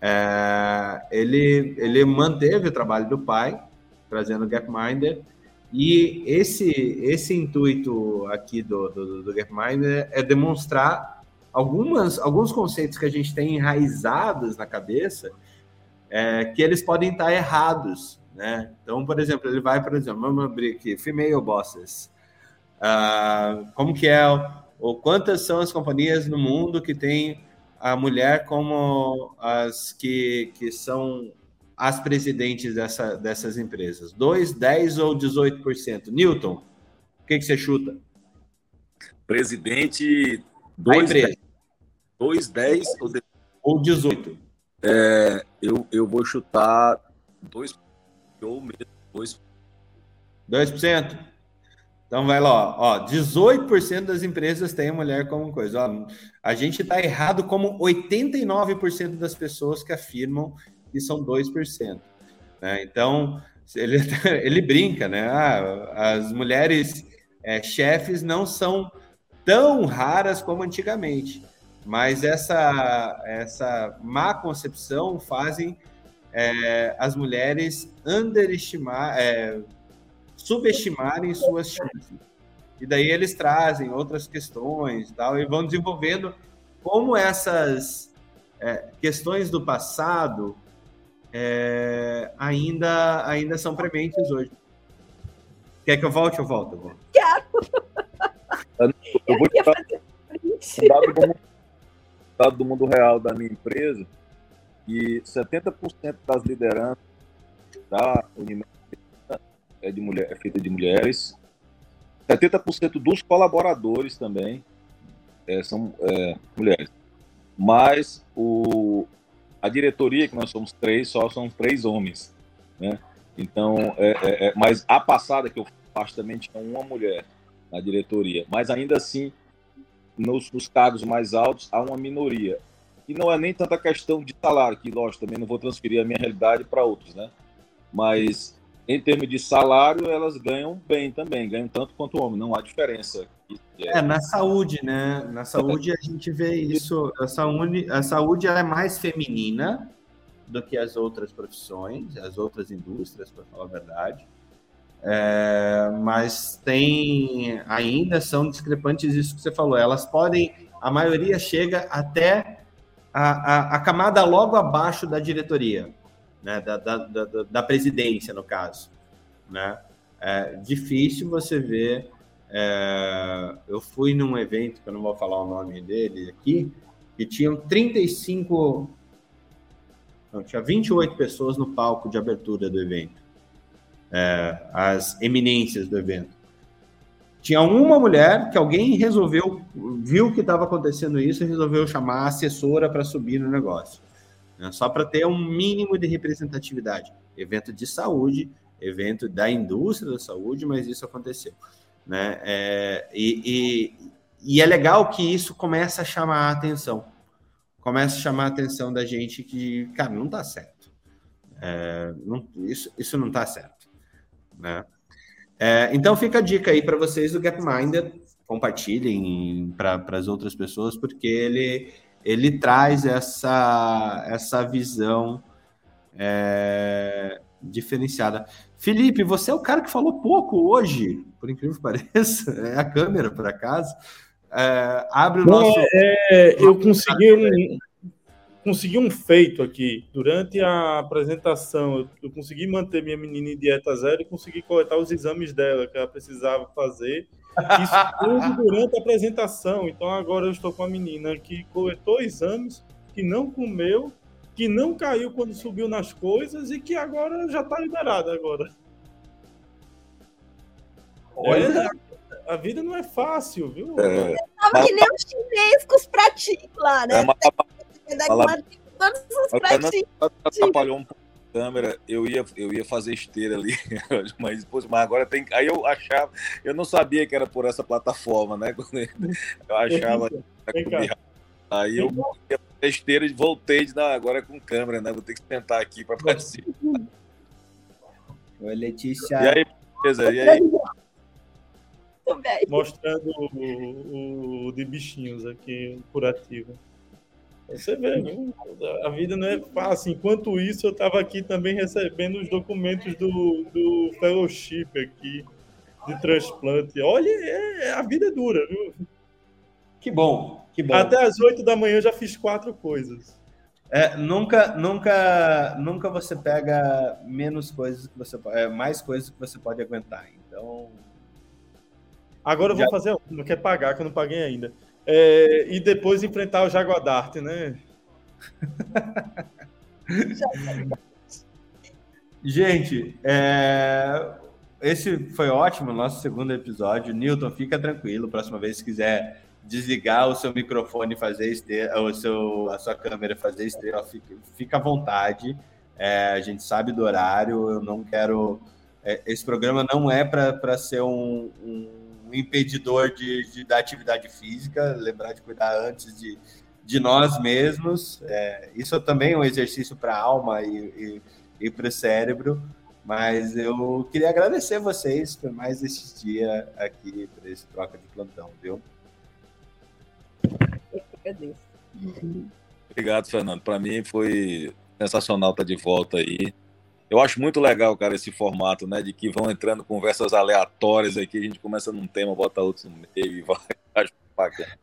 é, ele, ele manteve o trabalho do pai, trazendo o Gapminder, e esse, esse intuito aqui do, do, do Gapminder é demonstrar algumas, alguns conceitos que a gente tem enraizados na cabeça é, que eles podem estar errados, né? Então, por exemplo, ele vai, por exemplo, vamos abrir aqui, female bosses. Uh, como que é, ou quantas são as companhias no mundo que tem a mulher como as que, que são as presidentes dessa, dessas empresas? 2, 10 ou 18%? Newton, o que, que você chuta? Presidente, dois, 2, 10 ou, de... ou 18? É, eu, eu vou chutar 2 ou mesmo 2%. 2%? Então vai lá, ó, 18% das empresas têm mulher como coisa. Ó, a gente está errado como 89% das pessoas que afirmam que são 2%. Né? Então, ele, ele brinca, né? Ah, as mulheres é, chefes não são tão raras como antigamente. Mas essa, essa má concepção fazem é, as mulheres underestimar, é, subestimarem suas chances. E daí eles trazem outras questões tal, e vão desenvolvendo como essas é, questões do passado é, ainda, ainda são prementes hoje. Quer que eu volte ou volto? Quero! Eu vou te dar um dado do mundo real da minha empresa, e 70% das lideranças da Unimed é, de mulher, é feita de mulheres, 70% dos colaboradores também é, são é, mulheres. Mas o, a diretoria, que nós somos três, só são três homens. Né? Então, é, é, é mas a passada que eu faço também tinha uma mulher na diretoria. Mas ainda assim, nos, nos cargos mais altos há uma minoria. E não é nem tanta questão de salário, que, lógico, também não vou transferir a minha realidade para outros, né? Mas, em termos de salário, elas ganham bem também, ganham tanto quanto o homem, não há diferença. É, na saúde, né? Na saúde a gente vê isso, a saúde, a saúde ela é mais feminina do que as outras profissões, as outras indústrias, para falar a verdade. É, mas tem ainda são discrepantes isso que você falou. Elas podem, a maioria chega até a, a, a camada logo abaixo da diretoria, né, da, da, da, da presidência, no caso. Né? É difícil você ver. É, eu fui num evento, que eu não vou falar o nome dele aqui, que tinham 35. Não, tinha 28 pessoas no palco de abertura do evento é, as eminências do evento. Tinha uma mulher que alguém resolveu, viu que estava acontecendo isso e resolveu chamar a assessora para subir no negócio. Né? só para ter um mínimo de representatividade. Evento de saúde, evento da indústria da saúde, mas isso aconteceu. Né? É, e, e, e, é legal que isso começa a chamar a atenção. Começa a chamar a atenção da gente que, cara, não está certo. É, não, isso, isso não está certo. Né? É, então fica a dica aí para vocês do Gapminder, compartilhem para as outras pessoas, porque ele, ele traz essa, essa visão é, diferenciada. Felipe, você é o cara que falou pouco hoje, por incrível que pareça, é a câmera, por acaso. É, abre o Não, nosso. É, eu consegui um, consegui um feito aqui. Durante a apresentação, eu, eu, consegui manter minha menina em dieta zero e consegui coletar os exames dela que ela precisava fazer. Isso tudo durante a apresentação. Então agora eu estou com a menina que coletou exames, que não comeu, que não caiu quando subiu nas coisas e que agora já está liberada agora. Olha, a vida não é fácil, viu? É, Tava que nem os chinês com os pratinhos lá, né? É uma, Fala... Atrapalhou um pouco a câmera, eu ia, eu ia fazer esteira ali, mas, mas agora tem. Aí eu achava, eu não sabia que era por essa plataforma, né? Eu achava. Aí eu ia fazer esteira e voltei de não, agora é com câmera, né? Vou ter que sentar aqui para participar. Oi, Letícia. E aí, beleza? E aí? Mostrando o, o, o de bichinhos aqui, curativo. Você vê, a vida não é fácil. Enquanto isso, eu estava aqui também recebendo os documentos do, do fellowship aqui, de transplante. Olha, é, a vida é dura, viu? Que bom, que bom. Até as oito da manhã já fiz quatro coisas. É, nunca, nunca, nunca você pega menos coisas que você é, mais coisas que você pode aguentar. Então, agora eu vou já... fazer, não quer pagar que eu não paguei ainda. É, e depois enfrentar o Jaguadarte, né? Gente, é... esse foi ótimo, nosso segundo episódio. Newton, fica tranquilo. Próxima vez, se quiser desligar o seu microfone, fazer esteira, o seu, a sua câmera, fazer esteira, fica, fica à vontade. É, a gente sabe do horário. Eu não quero. É, esse programa não é para ser um, um impedidor de, de, da atividade física, lembrar de cuidar antes de, de nós mesmos. É, isso também é um exercício para a alma e, e, e para o cérebro. Mas eu queria agradecer vocês por mais esse dia aqui, por esse troca de plantão, viu? Eu agradeço. Obrigado, Fernando. Para mim foi sensacional estar de volta aí. Eu acho muito legal, cara, esse formato, né? De que vão entrando conversas aleatórias aqui, a gente começa num tema, bota outro no meio e vai. Acho bacana.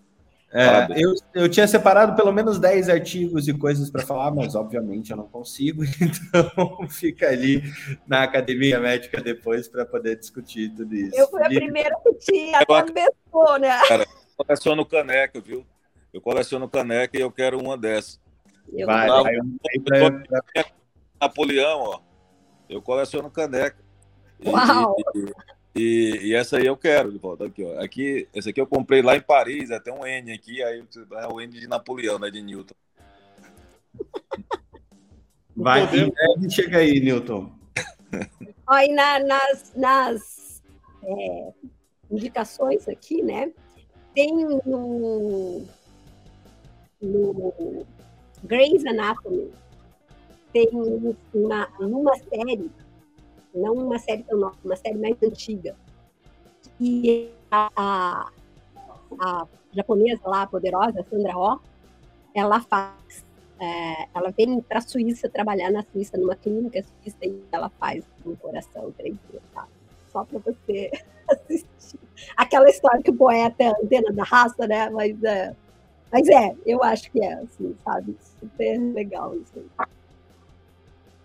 É, eu, eu tinha separado pelo menos 10 artigos e coisas para falar, mas obviamente eu não consigo, então fica ali na academia médica depois para poder discutir tudo isso. Eu fui a primeira que tinha, começou, né? Cara, eu coleciono caneca, viu? Eu coleciono caneca e eu quero uma dessas. Eu vai, vai, vai, vai, Napoleão, ó. Eu coleciono caneca. Uau! E, e, e, essa aí eu quero de volta. Aqui, ó. Aqui, esse aqui eu comprei lá em Paris, até um N aqui, aí é o N de Napoleão, né? De Newton. Vai, em chega aí, Newton. Aí na, nas, nas é, indicações aqui, né? Tem no, no Grey's Anatomy tem uma, uma série, não uma série tão nova, uma série mais antiga, que a, a, a japonesa lá, poderosa, Sandra Oh, ela faz, é, ela vem para a Suíça trabalhar na Suíça, numa clínica suíça, e ela faz um coração 3D, tá? Só para você assistir. Aquela história que o poeta é a antena da raça, né? Mas é, mas é, eu acho que é, assim, sabe? Super legal isso aí.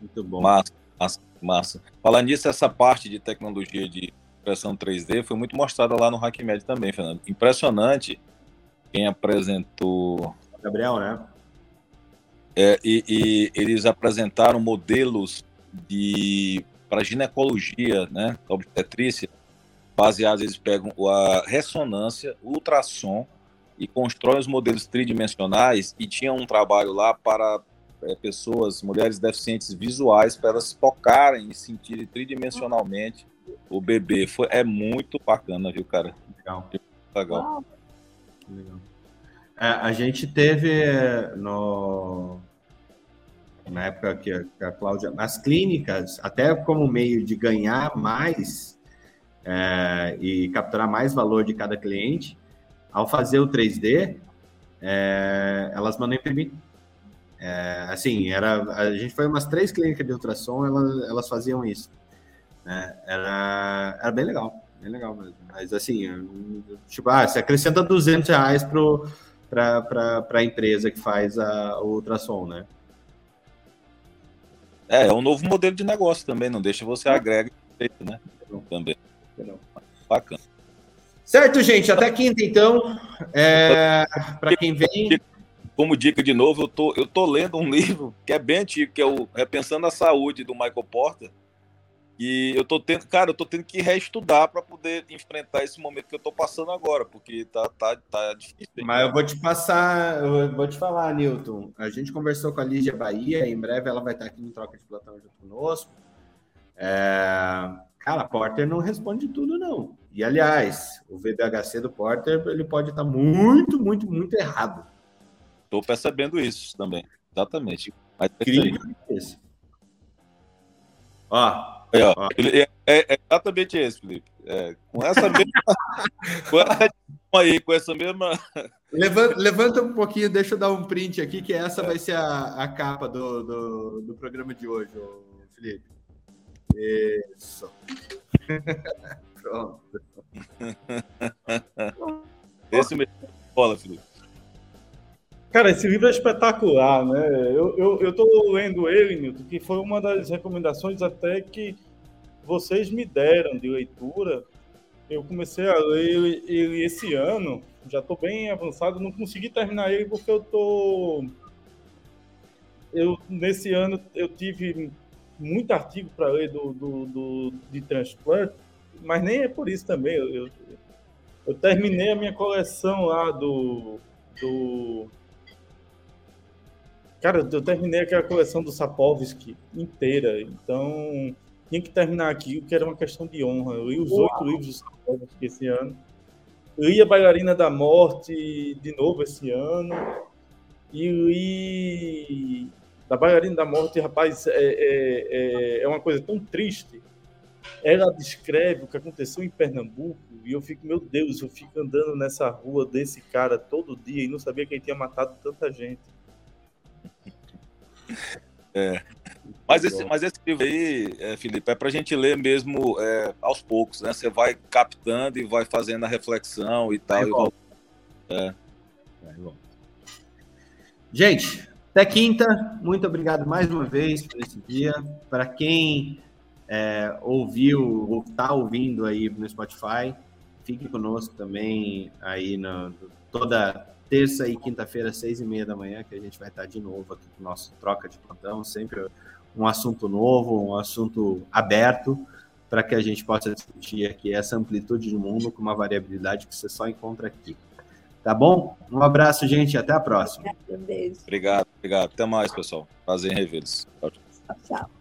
Muito bom. Massa, massa, massa. Falando nisso, essa parte de tecnologia de impressão 3D foi muito mostrada lá no HackMed também, Fernando. Impressionante quem apresentou. Gabriel, né? É, e, e eles apresentaram modelos de para ginecologia, né, obstetrícia, baseados, eles pegam a ressonância, ultrassom e constroem os modelos tridimensionais e tinha um trabalho lá para é, pessoas, mulheres deficientes visuais, para elas tocarem e sentirem tridimensionalmente o bebê. Foi, é muito bacana, viu, cara? Legal. Legal. Legal. É, a gente teve no, na época que a, que a Cláudia, as clínicas, até como meio de ganhar mais é, e capturar mais valor de cada cliente, ao fazer o 3D, é, elas mandam imprimir. É, assim, era, a gente foi umas três clínicas de ultrassom, elas, elas faziam isso. Né? Era, era bem legal, bem legal mesmo. Mas assim, tipo, ah, você acrescenta 200 reais para a empresa que faz a, o ultrassom, né? É, é um novo modelo de negócio também, não deixa você agregar, né? Também. Bacana. Certo, gente, até quinta, então. É, para quem vem. Como dica de novo, eu tô, eu tô lendo um livro que é bem antigo, que é o Repensando a Saúde, do Michael Porter. E eu tô tendo, cara, eu tô tendo que reestudar para poder enfrentar esse momento que eu tô passando agora, porque tá, tá, tá difícil. Mas eu vou te passar, eu vou te falar, Newton. A gente conversou com a Lígia Bahia, em breve ela vai estar aqui no Troca de Platão junto conosco. É... Cara, Porter não responde tudo, não. E, aliás, o VBHC do Porter, ele pode estar muito, muito, muito errado. Tô percebendo isso também, exatamente. Mas é esse. Ó, é, ó, é, é, exatamente esse, Felipe. É, com essa mesma. com essa aí, com essa mesma. Levanta, levanta, um pouquinho, deixa eu dar um print aqui, que essa vai ser a, a capa do, do, do programa de hoje, Felipe. Isso. Pronto. Esse mesmo. Bola, Felipe. Cara, esse livro é espetacular, né? Eu, eu, eu tô lendo ele, Milton, que foi uma das recomendações até que vocês me deram de leitura. Eu comecei a ler ele, esse ano, já estou bem avançado, não consegui terminar ele porque eu tô eu nesse ano eu tive muito artigo para ler do, do, do, de transplante, mas nem é por isso também. Eu, eu, eu terminei a minha coleção lá do, do Cara, eu terminei aquela coleção do Sapolsky inteira, então tinha que terminar aqui, o que era uma questão de honra. Eu li os oito livros do Sapolsky esse ano. li a Bailarina da Morte de novo esse ano. E li. Da Bailarina da Morte, rapaz, é, é, é, é uma coisa tão triste. Ela descreve o que aconteceu em Pernambuco e eu fico, meu Deus, eu fico andando nessa rua desse cara todo dia e não sabia que ele tinha matado tanta gente. É. Mas esse, mas esse livro aí, é, Felipe, é para a gente ler mesmo é, aos poucos, né? Você vai captando e vai fazendo a reflexão e tal. E é. Gente, até quinta. Muito obrigado mais uma vez por esse dia. Para quem é, ouviu ou está ouvindo aí no Spotify, fique conosco também aí no, toda terça e quinta-feira, seis e meia da manhã, que a gente vai estar de novo aqui com o nosso troca de plantão, sempre um assunto novo, um assunto aberto, para que a gente possa discutir aqui essa amplitude de mundo com uma variabilidade que você só encontra aqui. Tá bom? Um abraço, gente, até a próxima. Obrigado, obrigado. Até mais, pessoal. Prazer em revê-los. Tchau, tchau.